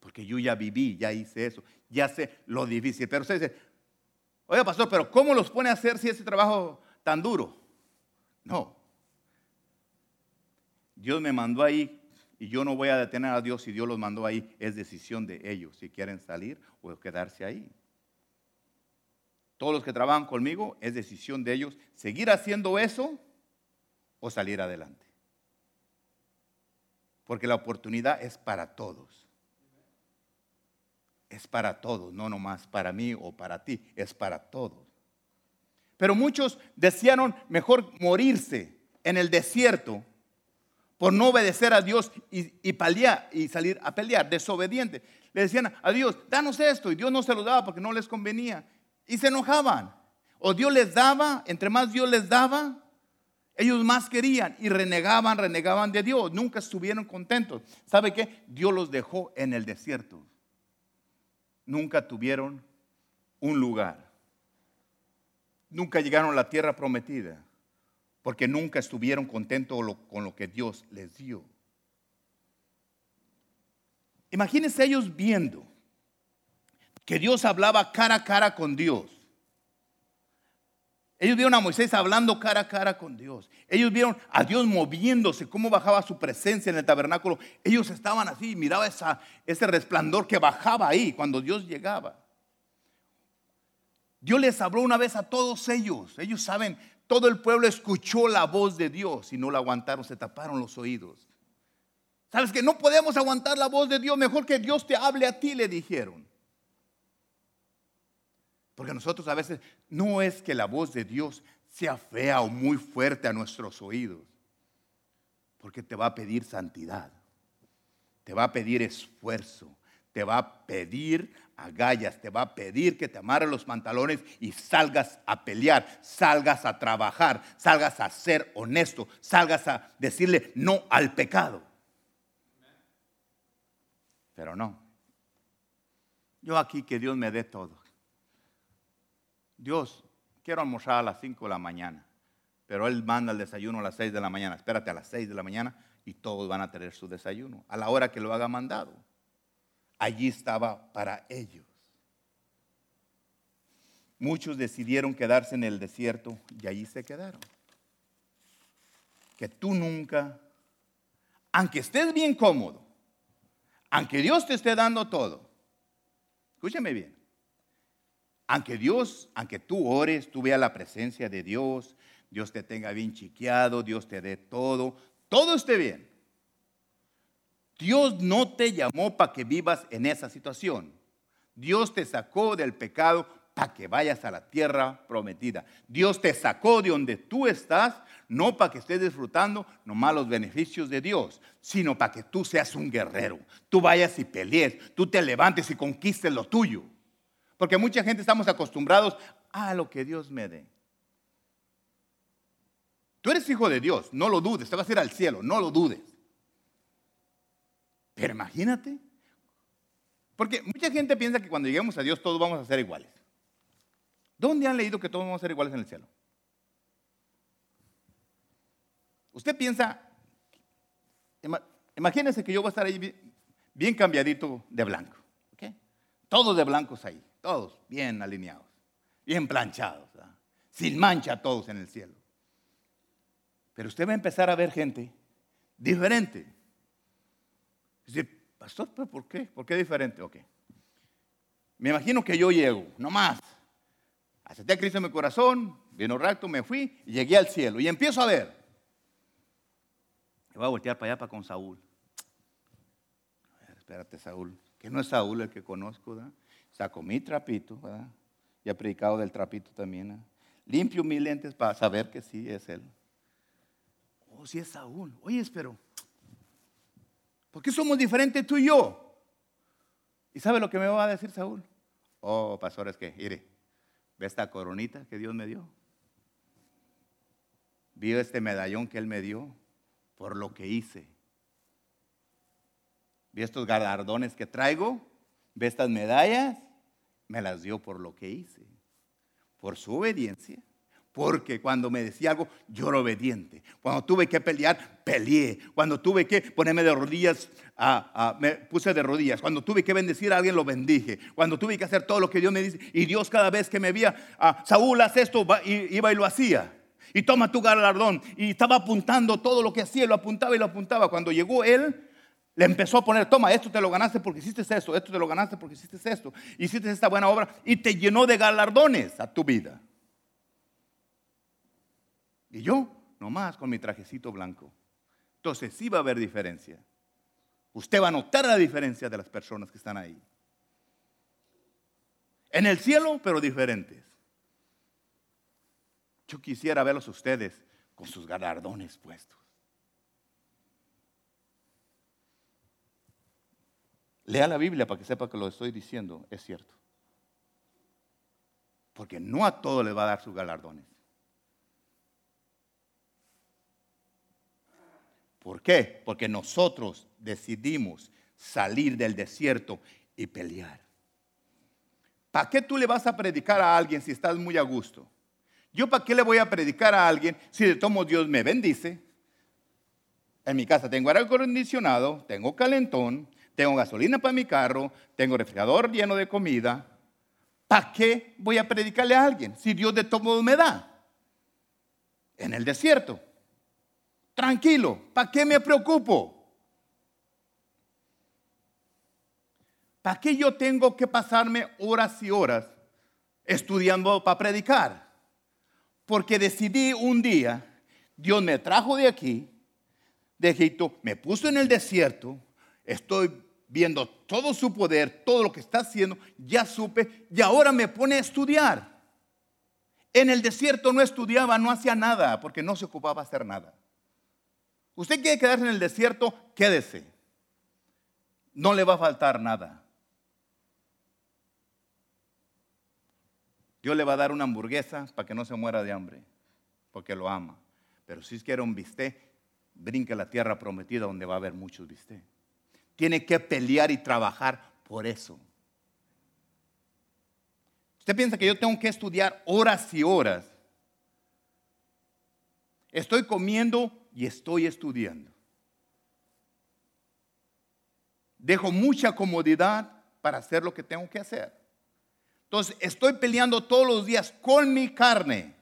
Porque yo ya viví, ya hice eso, ya sé lo difícil. Pero usted dice, oiga pastor, pero ¿cómo los pone a hacer si ese trabajo tan duro? No. Dios me mandó ahí y yo no voy a detener a Dios si Dios los mandó ahí. Es decisión de ellos si quieren salir o quedarse ahí. Todos los que trabajan conmigo es decisión de ellos seguir haciendo eso o salir adelante. Porque la oportunidad es para todos. Es para todos, no nomás para mí o para ti, es para todos. Pero muchos desearon mejor morirse en el desierto por no obedecer a Dios y, y salir a pelear, desobediente. Le decían a Dios, danos esto, y Dios no se lo daba porque no les convenía. Y se enojaban. O Dios les daba, entre más Dios les daba, ellos más querían y renegaban, renegaban de Dios. Nunca estuvieron contentos. ¿Sabe qué? Dios los dejó en el desierto. Nunca tuvieron un lugar. Nunca llegaron a la tierra prometida porque nunca estuvieron contentos con lo que Dios les dio. Imagínense ellos viendo que Dios hablaba cara a cara con Dios. Ellos vieron a Moisés hablando cara a cara con Dios. Ellos vieron a Dios moviéndose, cómo bajaba su presencia en el tabernáculo. Ellos estaban así, miraba ese resplandor que bajaba ahí cuando Dios llegaba. Dios les habló una vez a todos ellos. Ellos saben, todo el pueblo escuchó la voz de Dios y no la aguantaron, se taparon los oídos. ¿Sabes que no podemos aguantar la voz de Dios? Mejor que Dios te hable a ti, le dijeron. Porque nosotros a veces no es que la voz de Dios sea fea o muy fuerte a nuestros oídos. Porque te va a pedir santidad. Te va a pedir esfuerzo. Te va a pedir agallas, te va a pedir que te amarres los pantalones y salgas a pelear, salgas a trabajar, salgas a ser honesto, salgas a decirle no al pecado. Pero no. Yo aquí que Dios me dé todo. Dios, quiero almorzar a las 5 de la mañana, pero Él manda el desayuno a las 6 de la mañana. Espérate a las 6 de la mañana y todos van a tener su desayuno a la hora que lo haga mandado allí estaba para ellos. Muchos decidieron quedarse en el desierto y allí se quedaron. Que tú nunca, aunque estés bien cómodo, aunque Dios te esté dando todo, escúchame bien, aunque Dios, aunque tú ores, tú veas la presencia de Dios, Dios te tenga bien chiqueado, Dios te dé todo, todo esté bien. Dios no te llamó para que vivas en esa situación. Dios te sacó del pecado para que vayas a la tierra prometida. Dios te sacó de donde tú estás, no para que estés disfrutando nomás los beneficios de Dios, sino para que tú seas un guerrero. Tú vayas y pelees, tú te levantes y conquistes lo tuyo. Porque mucha gente estamos acostumbrados a lo que Dios me dé. Tú eres hijo de Dios, no lo dudes, te vas a ir al cielo, no lo dudes. Pero imagínate. Porque mucha gente piensa que cuando lleguemos a Dios todos vamos a ser iguales. ¿Dónde han leído que todos vamos a ser iguales en el cielo? Usted piensa, imagínense que yo voy a estar ahí bien, cambiadito de blanco. Todos de blancos ahí, todos bien alineados, bien planchados, sin mancha todos en el cielo. Pero usted va a empezar a ver gente diferente. Dice, pastor, ¿pero por qué? ¿Por qué diferente? Ok. Me imagino que yo llego, nomás. Acepté a Cristo en mi corazón, vino recto, me fui y llegué al cielo. Y empiezo a ver. voy a voltear para allá para con Saúl. espérate, Saúl, que no es Saúl el que conozco, ¿verdad? Saco mi trapito, ¿verdad? Y he predicado del trapito también. Limpio mis lentes para saber que sí es él. Oh, sí es Saúl. Oye, pero, ¿por qué somos diferentes tú y yo? ¿Y sabe lo que me va a decir Saúl? Oh, pastor, es que, mire, ve esta coronita que Dios me dio. Vio este medallón que Él me dio por lo que hice. Vi estos galardones que traigo, ve estas medallas, me las dio por lo que hice, por su obediencia. Porque cuando me decía algo, yo era obediente. Cuando tuve que pelear, peleé. Cuando tuve que ponerme de rodillas, me puse de rodillas. Cuando tuve que bendecir a alguien, lo bendije. Cuando tuve que hacer todo lo que Dios me dice. Y Dios cada vez que me veía, Saúl, haz esto, iba y lo hacía. Y toma tu galardón. Y estaba apuntando todo lo que hacía, lo apuntaba y lo apuntaba. Cuando llegó él, le empezó a poner, toma, esto te lo ganaste porque hiciste esto, esto te lo ganaste porque hiciste esto, hiciste esta buena obra y te llenó de galardones a tu vida. Y yo, nomás con mi trajecito blanco. Entonces sí va a haber diferencia. Usted va a notar la diferencia de las personas que están ahí. En el cielo, pero diferentes. Yo quisiera verlos ustedes con sus galardones puestos. Lea la Biblia para que sepa que lo estoy diciendo es cierto. Porque no a todos les va a dar sus galardones. ¿Por qué? Porque nosotros decidimos salir del desierto y pelear. ¿Para qué tú le vas a predicar a alguien si estás muy a gusto? Yo para qué le voy a predicar a alguien si de todos Dios me bendice. En mi casa tengo aire acondicionado, tengo calentón, tengo gasolina para mi carro, tengo refrigerador lleno de comida. ¿Para qué voy a predicarle a alguien si Dios de todo modo me da? En el desierto. Tranquilo, ¿para qué me preocupo? ¿Para qué yo tengo que pasarme horas y horas estudiando para predicar? Porque decidí un día, Dios me trajo de aquí, de Egipto, me puso en el desierto, estoy viendo todo su poder, todo lo que está haciendo, ya supe y ahora me pone a estudiar. En el desierto no estudiaba, no hacía nada, porque no se ocupaba hacer nada. Usted quiere quedarse en el desierto, quédese. No le va a faltar nada. Dios le va a dar una hamburguesa para que no se muera de hambre, porque lo ama. Pero si quiere un bistec, brinque la tierra prometida donde va a haber muchos bistec tiene que pelear y trabajar por eso. Usted piensa que yo tengo que estudiar horas y horas. Estoy comiendo y estoy estudiando. Dejo mucha comodidad para hacer lo que tengo que hacer. Entonces, estoy peleando todos los días con mi carne.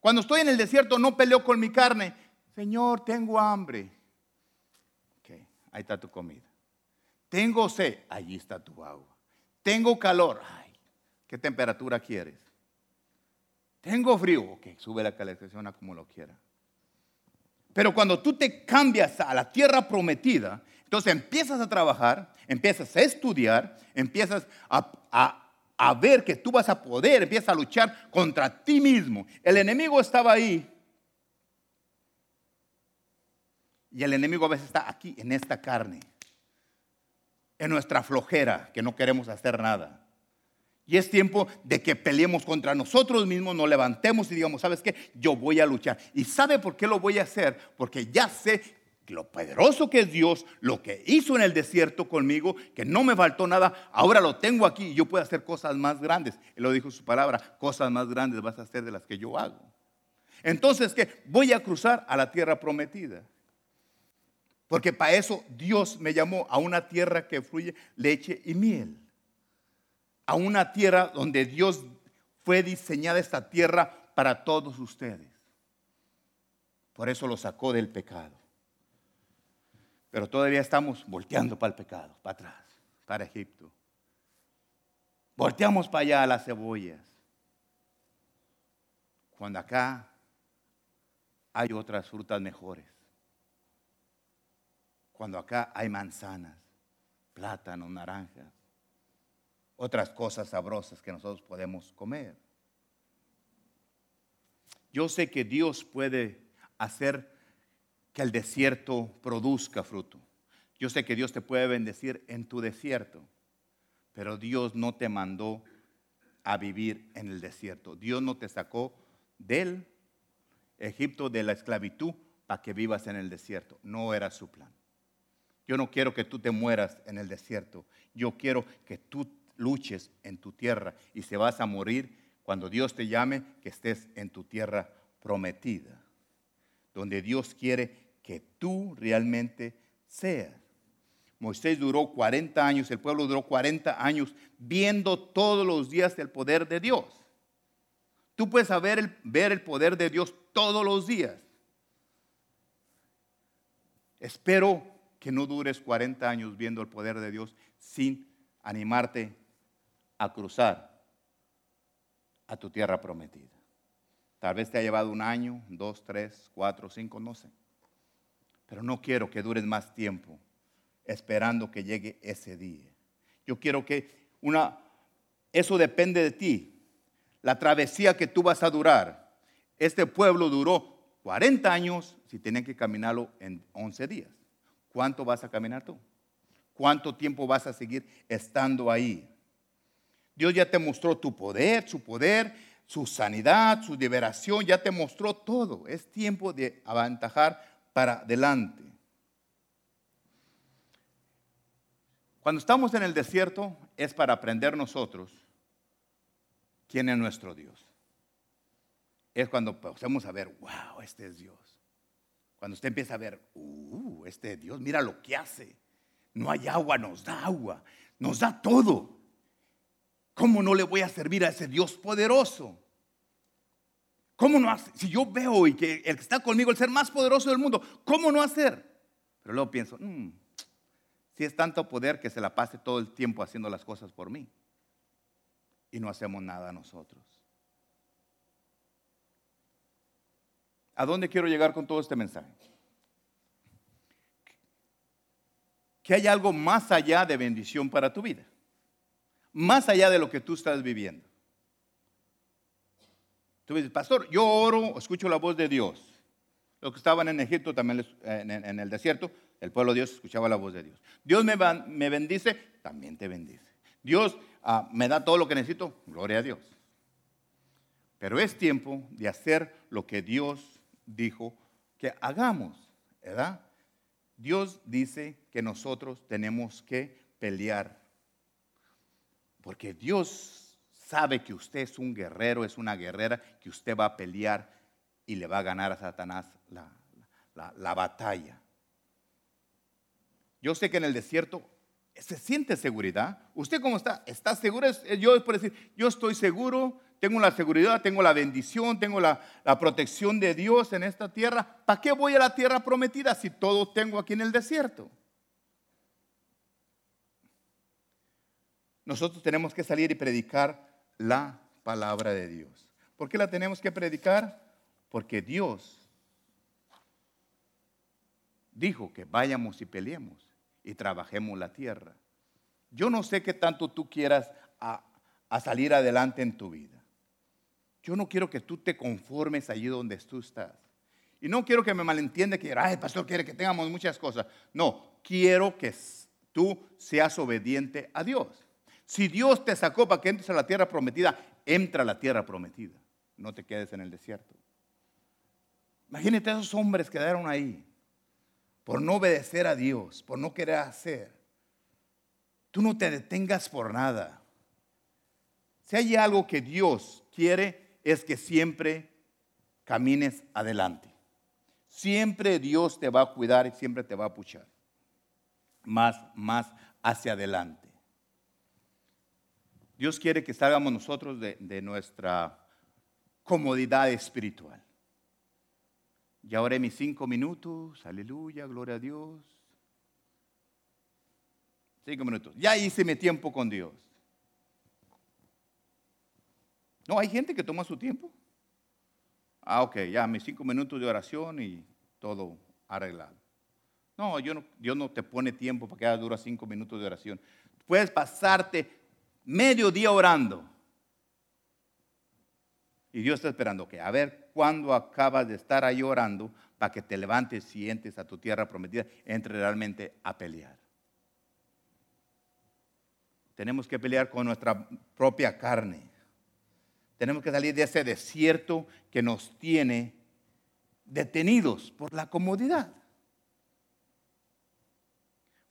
Cuando estoy en el desierto no peleo con mi carne. Señor, tengo hambre ahí está tu comida. Tengo sed, allí está tu agua. Tengo calor, ay, ¿qué temperatura quieres? Tengo frío, ok, sube la calefacción a como lo quiera. Pero cuando tú te cambias a la tierra prometida, entonces empiezas a trabajar, empiezas a estudiar, empiezas a, a ver que tú vas a poder, empiezas a luchar contra ti mismo. El enemigo estaba ahí Y el enemigo a veces está aquí, en esta carne, en nuestra flojera, que no queremos hacer nada. Y es tiempo de que peleemos contra nosotros mismos, nos levantemos y digamos, ¿sabes qué? Yo voy a luchar. ¿Y sabe por qué lo voy a hacer? Porque ya sé lo poderoso que es Dios, lo que hizo en el desierto conmigo, que no me faltó nada, ahora lo tengo aquí y yo puedo hacer cosas más grandes. Él lo dijo en su palabra, cosas más grandes vas a hacer de las que yo hago. Entonces, ¿qué? Voy a cruzar a la tierra prometida. Porque para eso Dios me llamó a una tierra que fluye leche y miel. A una tierra donde Dios fue diseñada esta tierra para todos ustedes. Por eso lo sacó del pecado. Pero todavía estamos volteando para el pecado, para atrás, para Egipto. Volteamos para allá a las cebollas. Cuando acá hay otras frutas mejores. cuando acá hay manzanas, plátanos, naranjas, otras cosas sabrosas que nosotros podemos comer. Yo sé que Dios puede hacer que el desierto produzca fruto. Yo sé que Dios te puede bendecir en tu desierto, pero Dios no te mandó a vivir en el desierto. Dios no te sacó del Egipto de la esclavitud para que vivas en el desierto. No era su plan. Yo no quiero que tú te mueras en el desierto. Yo quiero que tú luches en tu tierra y se vas a morir cuando Dios te llame, que estés en tu tierra prometida, donde Dios quiere que tú realmente seas. Moisés duró 40 años, el pueblo duró 40 años viendo todos los días el poder de Dios. Tú puedes saber ver el poder de Dios todos los días. Espero que no dures 40 años viendo el poder de Dios sin animarte a cruzar a tu tierra prometida. Tal vez te ha llevado un año, dos, tres, cuatro, cinco, no sé. Pero no quiero que dures más tiempo esperando que llegue ese día. Yo quiero que una, eso depende de ti. La travesía que tú vas a durar. Este pueblo duró 40 años si tenían que caminarlo en 11 días. ¿Cuánto vas a caminar tú? ¿Cuánto tiempo vas a seguir estando ahí? Dios ya te mostró tu poder, su poder, su sanidad, su liberación, ya te mostró todo. Es tiempo de aventajar para adelante. Cuando estamos en el desierto es para aprender nosotros quién es nuestro Dios. Es cuando podemos a ver, wow, este es Dios. Cuando usted empieza a ver, uh, este Dios, mira lo que hace. No hay agua, nos da agua, nos da todo. ¿Cómo no le voy a servir a ese Dios poderoso? ¿Cómo no hacer? Si yo veo y que el que está conmigo, el ser más poderoso del mundo, ¿cómo no hacer? Pero luego pienso, mm, si es tanto poder que se la pase todo el tiempo haciendo las cosas por mí y no hacemos nada nosotros. ¿A dónde quiero llegar con todo este mensaje? Que hay algo más allá de bendición para tu vida más allá de lo que tú estás viviendo. Tú dices, pastor, yo oro, escucho la voz de Dios. Los que estaban en Egipto, también en, el desierto, el pueblo de Dios escuchaba la voz de Dios. Dios me, me bendice, también te bendice. Dios ah, me da todo lo que necesito, gloria a Dios. Pero es tiempo de hacer lo que Dios dijo que hagamos, ¿verdad? Dios dice que nosotros tenemos que pelear porque Dios sabe que usted es un guerrero, es una guerrera, que usted va a pelear y le va a ganar a Satanás la, batalla. Yo sé que en el desierto se siente seguridad. ¿Usted cómo está? ¿Está seguro? Yo por decir, yo estoy seguro, tengo la seguridad, tengo la bendición, tengo la, la protección de Dios en esta tierra. ¿Para qué voy a la tierra prometida si todo tengo aquí en el desierto? Nosotros tenemos que salir y predicar la palabra de Dios. ¿Por qué la tenemos que predicar? Porque Dios dijo que vayamos y peleemos y trabajemos la tierra. Yo no sé qué tanto tú quieras a, salir adelante en tu vida. Yo no quiero que tú te conformes allí donde tú estás. Y no quiero que me malentienda que, ay, el pastor quiere que tengamos muchas cosas. No, quiero que tú seas obediente a Dios. Si Dios te sacó para que entres a la tierra prometida, entra a la tierra prometida. No te quedes en el desierto. Imagínate a esos hombres que quedaron ahí por no obedecer a Dios, por no querer hacer. Tú no te detengas por nada. Si hay algo que Dios quiere es que siempre camines adelante. Siempre Dios te va a cuidar y siempre te va a puchar. Más, más hacia adelante. Dios quiere que salgamos nosotros de, nuestra comodidad espiritual. Ya oré mis cinco minutos, aleluya, gloria a Dios. Cinco minutos. Ya hice mi tiempo con Dios. No, hay gente que toma su tiempo. Ah, ok, ya mis cinco minutos de oración y todo arreglado. No, yo no, Dios no te pone tiempo para que dura cinco minutos de oración. Puedes pasarte medio día orando. Y Dios está esperando que a ver cuándo acabas de estar ahí orando para que te levantes y entres a tu tierra prometida, entre realmente a pelear. Tenemos que pelear con nuestra propia carne. Tenemos que salir de ese desierto que nos tiene detenidos por la comodidad.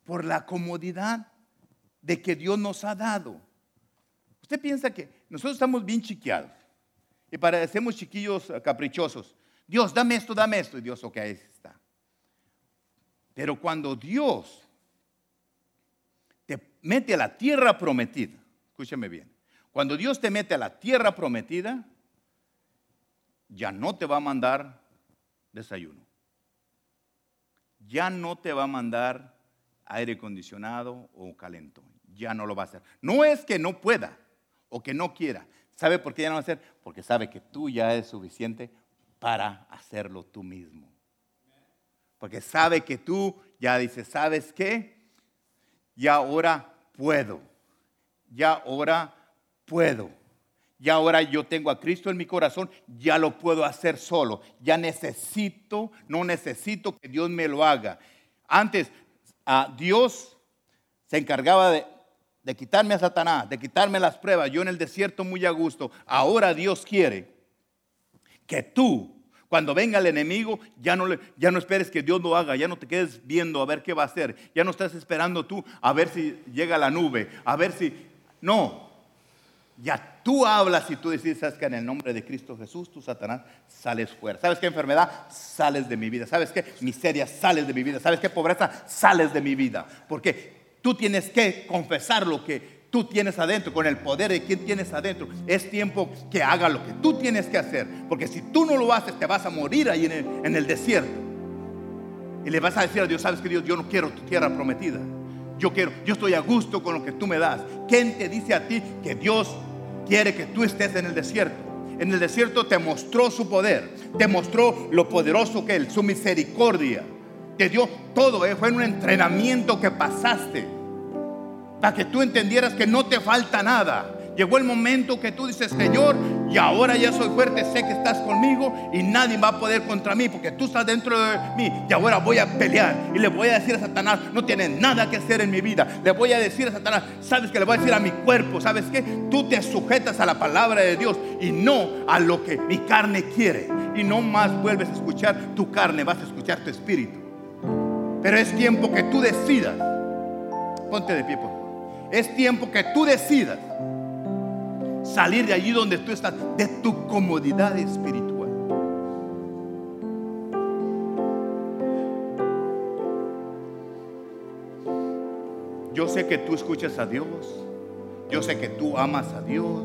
Por la comodidad de que Dios nos ha dado. Usted piensa que nosotros estamos bien chiqueados y parecemos chiquillos caprichosos. Dios, dame esto, dame esto. Y Dios, ok, ahí está. Pero cuando Dios te mete a la tierra prometida, escúcheme bien, cuando Dios te mete a la tierra prometida, ya no te va a mandar desayuno. Ya no te va a mandar aire acondicionado o calentón. Ya no lo va a hacer. No es que no pueda o que no quiera. ¿Sabe por qué ya no va a hacer? Porque sabe que tú ya es suficiente para hacerlo tú mismo. Porque sabe que tú ya dices, ¿sabes qué? Ya ahora puedo. Ya ahora puedo. Ya ahora yo tengo a Cristo en mi corazón, ya lo puedo hacer solo. Ya necesito, no necesito que Dios me lo haga. Antes, a Dios se encargaba de, de quitarme a Satanás, de quitarme las pruebas, yo en el desierto muy a gusto. Ahora Dios quiere que tú cuando venga el enemigo, ya no, ya no esperes que Dios lo haga, ya no te quedes viendo a ver qué va a hacer, ya no estás esperando tú a ver si llega la nube, a ver si... No, ya tú hablas y tú decides, sabes que en el nombre de Cristo Jesús, tú Satanás, sales fuera. ¿Sabes qué enfermedad? Sales de mi vida. ¿Sabes qué miseria? Sales de mi vida. ¿Sabes qué pobreza? Sales de mi vida. Porque tú tienes que confesar lo que tú tienes adentro, con el poder de quien tienes adentro. Es tiempo que haga lo que tú tienes que hacer. Porque si tú no lo haces, te vas a morir ahí en el, desierto. Y le vas a decir a Dios, sabes que Dios, yo no quiero tu tierra prometida. Yo quiero, yo estoy a gusto con lo que tú me das. ¿Quién te dice a ti que Dios quiere que tú estés en el desierto? En el desierto te mostró su poder, te mostró lo poderoso que Él, su misericordia. Te dio todo, eh, fue un entrenamiento que pasaste para que tú entendieras que no te falta nada. Llegó el momento que tú dices, Señor, y ahora ya soy fuerte, sé que estás conmigo y nadie va a poder contra mí porque tú estás dentro de mí. Y ahora voy a pelear y le voy a decir a Satanás, no tiene nada que hacer en mi vida. Le voy a decir a Satanás, sabes que le voy a decir a mi cuerpo, sabes que tú te sujetas a la palabra de Dios y no a lo que mi carne quiere. Y no más vuelves a escuchar tu carne, vas a escuchar tu espíritu. Pero es tiempo que tú decidas. Ponte de pie, por. Es tiempo que tú decidas salir de allí donde tú estás, de tu comodidad espiritual. Yo sé que tú escuchas a Dios. Yo sé que tú amas a Dios.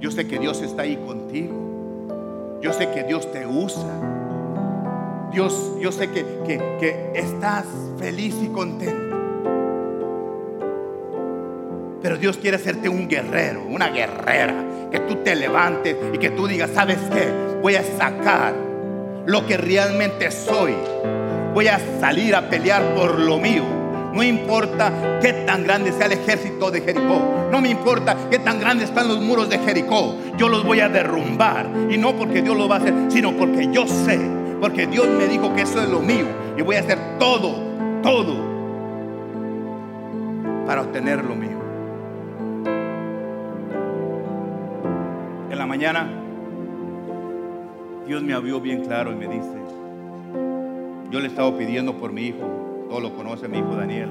Yo sé que Dios está ahí contigo. Yo sé que Dios te usa. Dios, yo sé que, que, que estás feliz y contento. Pero Dios quiere hacerte un guerrero, una guerrera. Que tú te levantes y que tú digas, ¿sabes qué? Voy a sacar lo que realmente soy. Voy a salir a pelear por lo mío. No importa qué tan grande sea el ejército de Jericó. No me importa qué tan grandes están los muros de Jericó. Yo los voy a derrumbar. Y no porque Dios lo va a hacer, sino porque yo sé. Porque Dios me dijo que eso es lo mío. Y voy a hacer todo, todo para obtener lo mío. Mañana Dios me abrió bien claro y me dice, yo le he estado pidiendo por mi hijo, todo lo conoce mi hijo Daniel,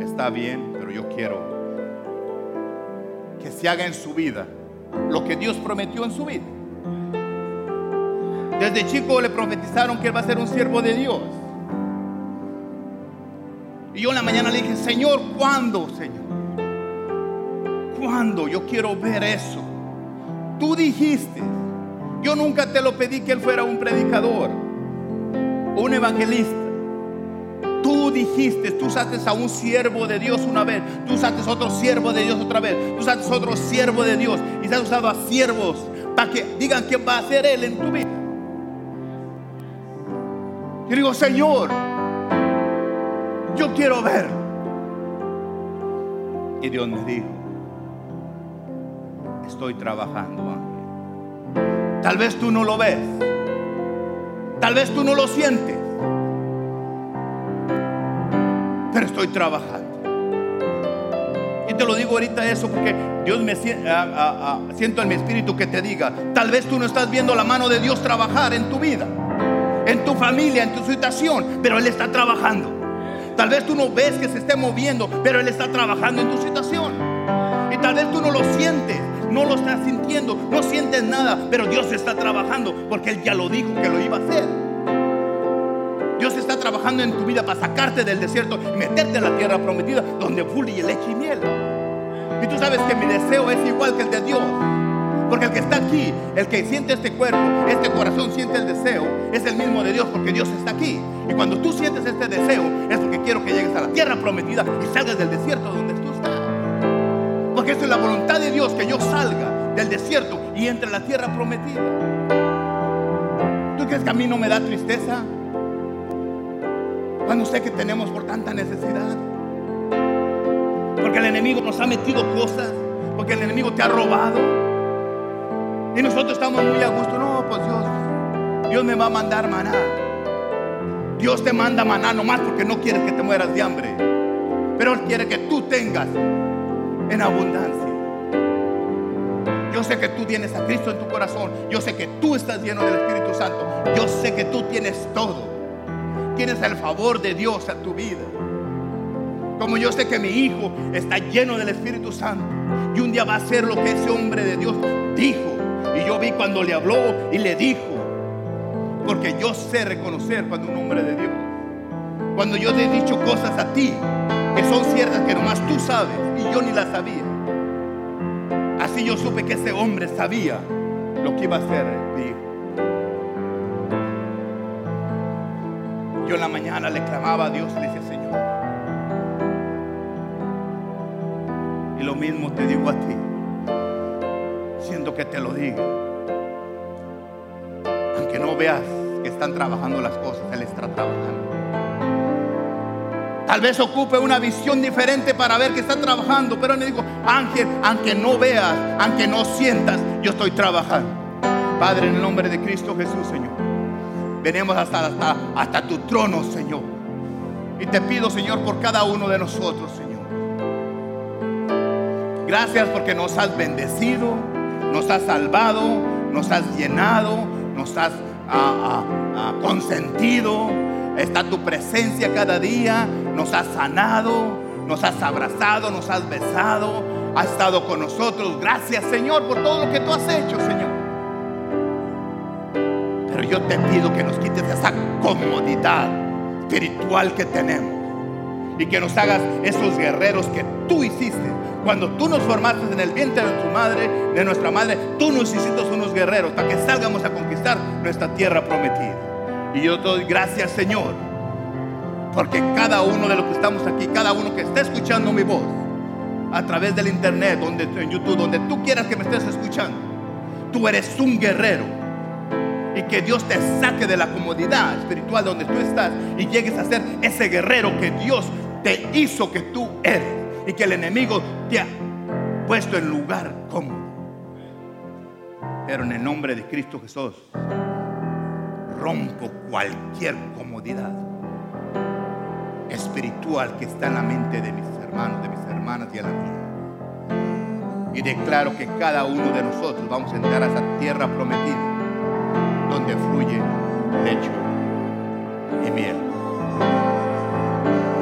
está bien, pero yo quiero que se haga en su vida lo que Dios prometió en su vida. Desde chico le profetizaron que él va a ser un siervo de Dios. Y yo en la mañana le dije, Señor, ¿cuándo, Señor? ¿Cuándo? Yo quiero ver eso. Tú dijiste, yo nunca te lo pedí que él fuera un predicador, un evangelista. Tú dijiste, tú usaste a un siervo de Dios una vez, tú usaste a otro siervo de Dios otra vez, tú usaste a otro siervo de Dios y se has usado a siervos para que digan quién va a ser Él en tu vida. Yo digo, Señor, Yo quiero ver. Y Dios me dijo, estoy trabajando, ángel. Tal vez tú no lo ves. Tal vez tú no lo sientes. Pero estoy trabajando. Y te lo digo ahorita eso porque Dios me siento en mi espíritu que te diga, tal vez tú no estás viendo la mano de Dios trabajar en tu vida, en tu familia, en tu situación, pero Él está trabajando. Tal vez tú no ves que se esté moviendo, pero Él está trabajando en tu situación. No lo estás sintiendo, no sientes nada, pero Dios está trabajando porque Él ya lo dijo que lo iba a hacer. Dios está trabajando en tu vida para sacarte del desierto y meterte en la tierra prometida donde fluye leche y miel. Y tú sabes que mi deseo es igual que el de Dios. Porque el que está aquí, el que siente este cuerpo, este corazón siente el deseo, es el mismo de Dios porque Dios está aquí. Y cuando tú sientes este deseo, es porque quiero que llegues a la tierra prometida y salgas del desierto donde tú estás. Porque eso es la voluntad de Dios, que yo salga del desierto y entre a la tierra prometida. ¿Tú crees que a mí no me da tristeza? Cuando sé que tenemos por tanta necesidad. Porque el enemigo nos ha metido cosas. Porque el enemigo te ha robado. Y nosotros estamos muy a gusto. No, pues Dios, Dios me va a mandar maná. Dios te manda maná nomás porque no quiere que te mueras de hambre. Pero Él quiere que tú tengas en abundancia. Yo sé que tú tienes a Cristo en tu corazón. Yo sé que tú estás lleno del Espíritu Santo. Yo sé que tú tienes todo. Tienes el favor de Dios a tu vida. Como yo sé que mi hijo está lleno del Espíritu Santo. Y un día va a ser lo que ese hombre de Dios dijo. Y yo vi cuando le habló y le dijo, porque yo sé reconocer cuando un hombre de Dios, cuando yo te he dicho cosas a ti que son ciertas, que nomás tú sabes y yo ni las sabía. Así yo supe que ese hombre sabía lo que iba a hacer Yo en la mañana le clamaba a Dios le decía, Señor. Y lo mismo te digo a ti que te lo diga. Aunque no veas que están trabajando las cosas, Él está trabajando. Tal vez ocupe una visión diferente para ver que está trabajando, pero Él me dijo, Ángel, aunque no veas, aunque no sientas, yo estoy trabajando. Padre, en el nombre de Cristo Jesús, Señor, venimos hasta, hasta, hasta tu trono, Señor. Y te pido, Señor, por cada uno de nosotros, Señor. Gracias porque nos has bendecido nos has salvado, nos has llenado, nos has ah, ah, ah, consentido. Está tu presencia cada día, nos has sanado, nos has abrazado, nos has besado, has estado con nosotros. Gracias Señor por todo lo que tú has hecho, Señor. Pero yo te pido que nos quites esa comodidad espiritual que tenemos y que nos hagas esos guerreros que tú hiciste cuando tú nos formaste en el vientre de tu madre, de nuestra madre, tú nos hiciste unos guerreros para que salgamos a conquistar nuestra tierra prometida. Y yo doy gracias, Señor, porque cada uno de los que estamos aquí, cada uno que está escuchando mi voz, a través del internet, donde en YouTube, donde tú quieras que me estés escuchando, tú eres un guerrero. Y que Dios te saque de la comodidad espiritual donde tú estás y llegues a ser ese guerrero que Dios te hizo que tú eres y que el enemigo te ha puesto en lugar cómodo. Pero en el nombre de Cristo Jesús, rompo cualquier comodidad espiritual que está en la mente de mis hermanos, de mis hermanas y a la mía. Y declaro que cada uno de nosotros vamos a entrar a esa tierra prometida donde fluye lecho y miel.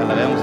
Alabemos a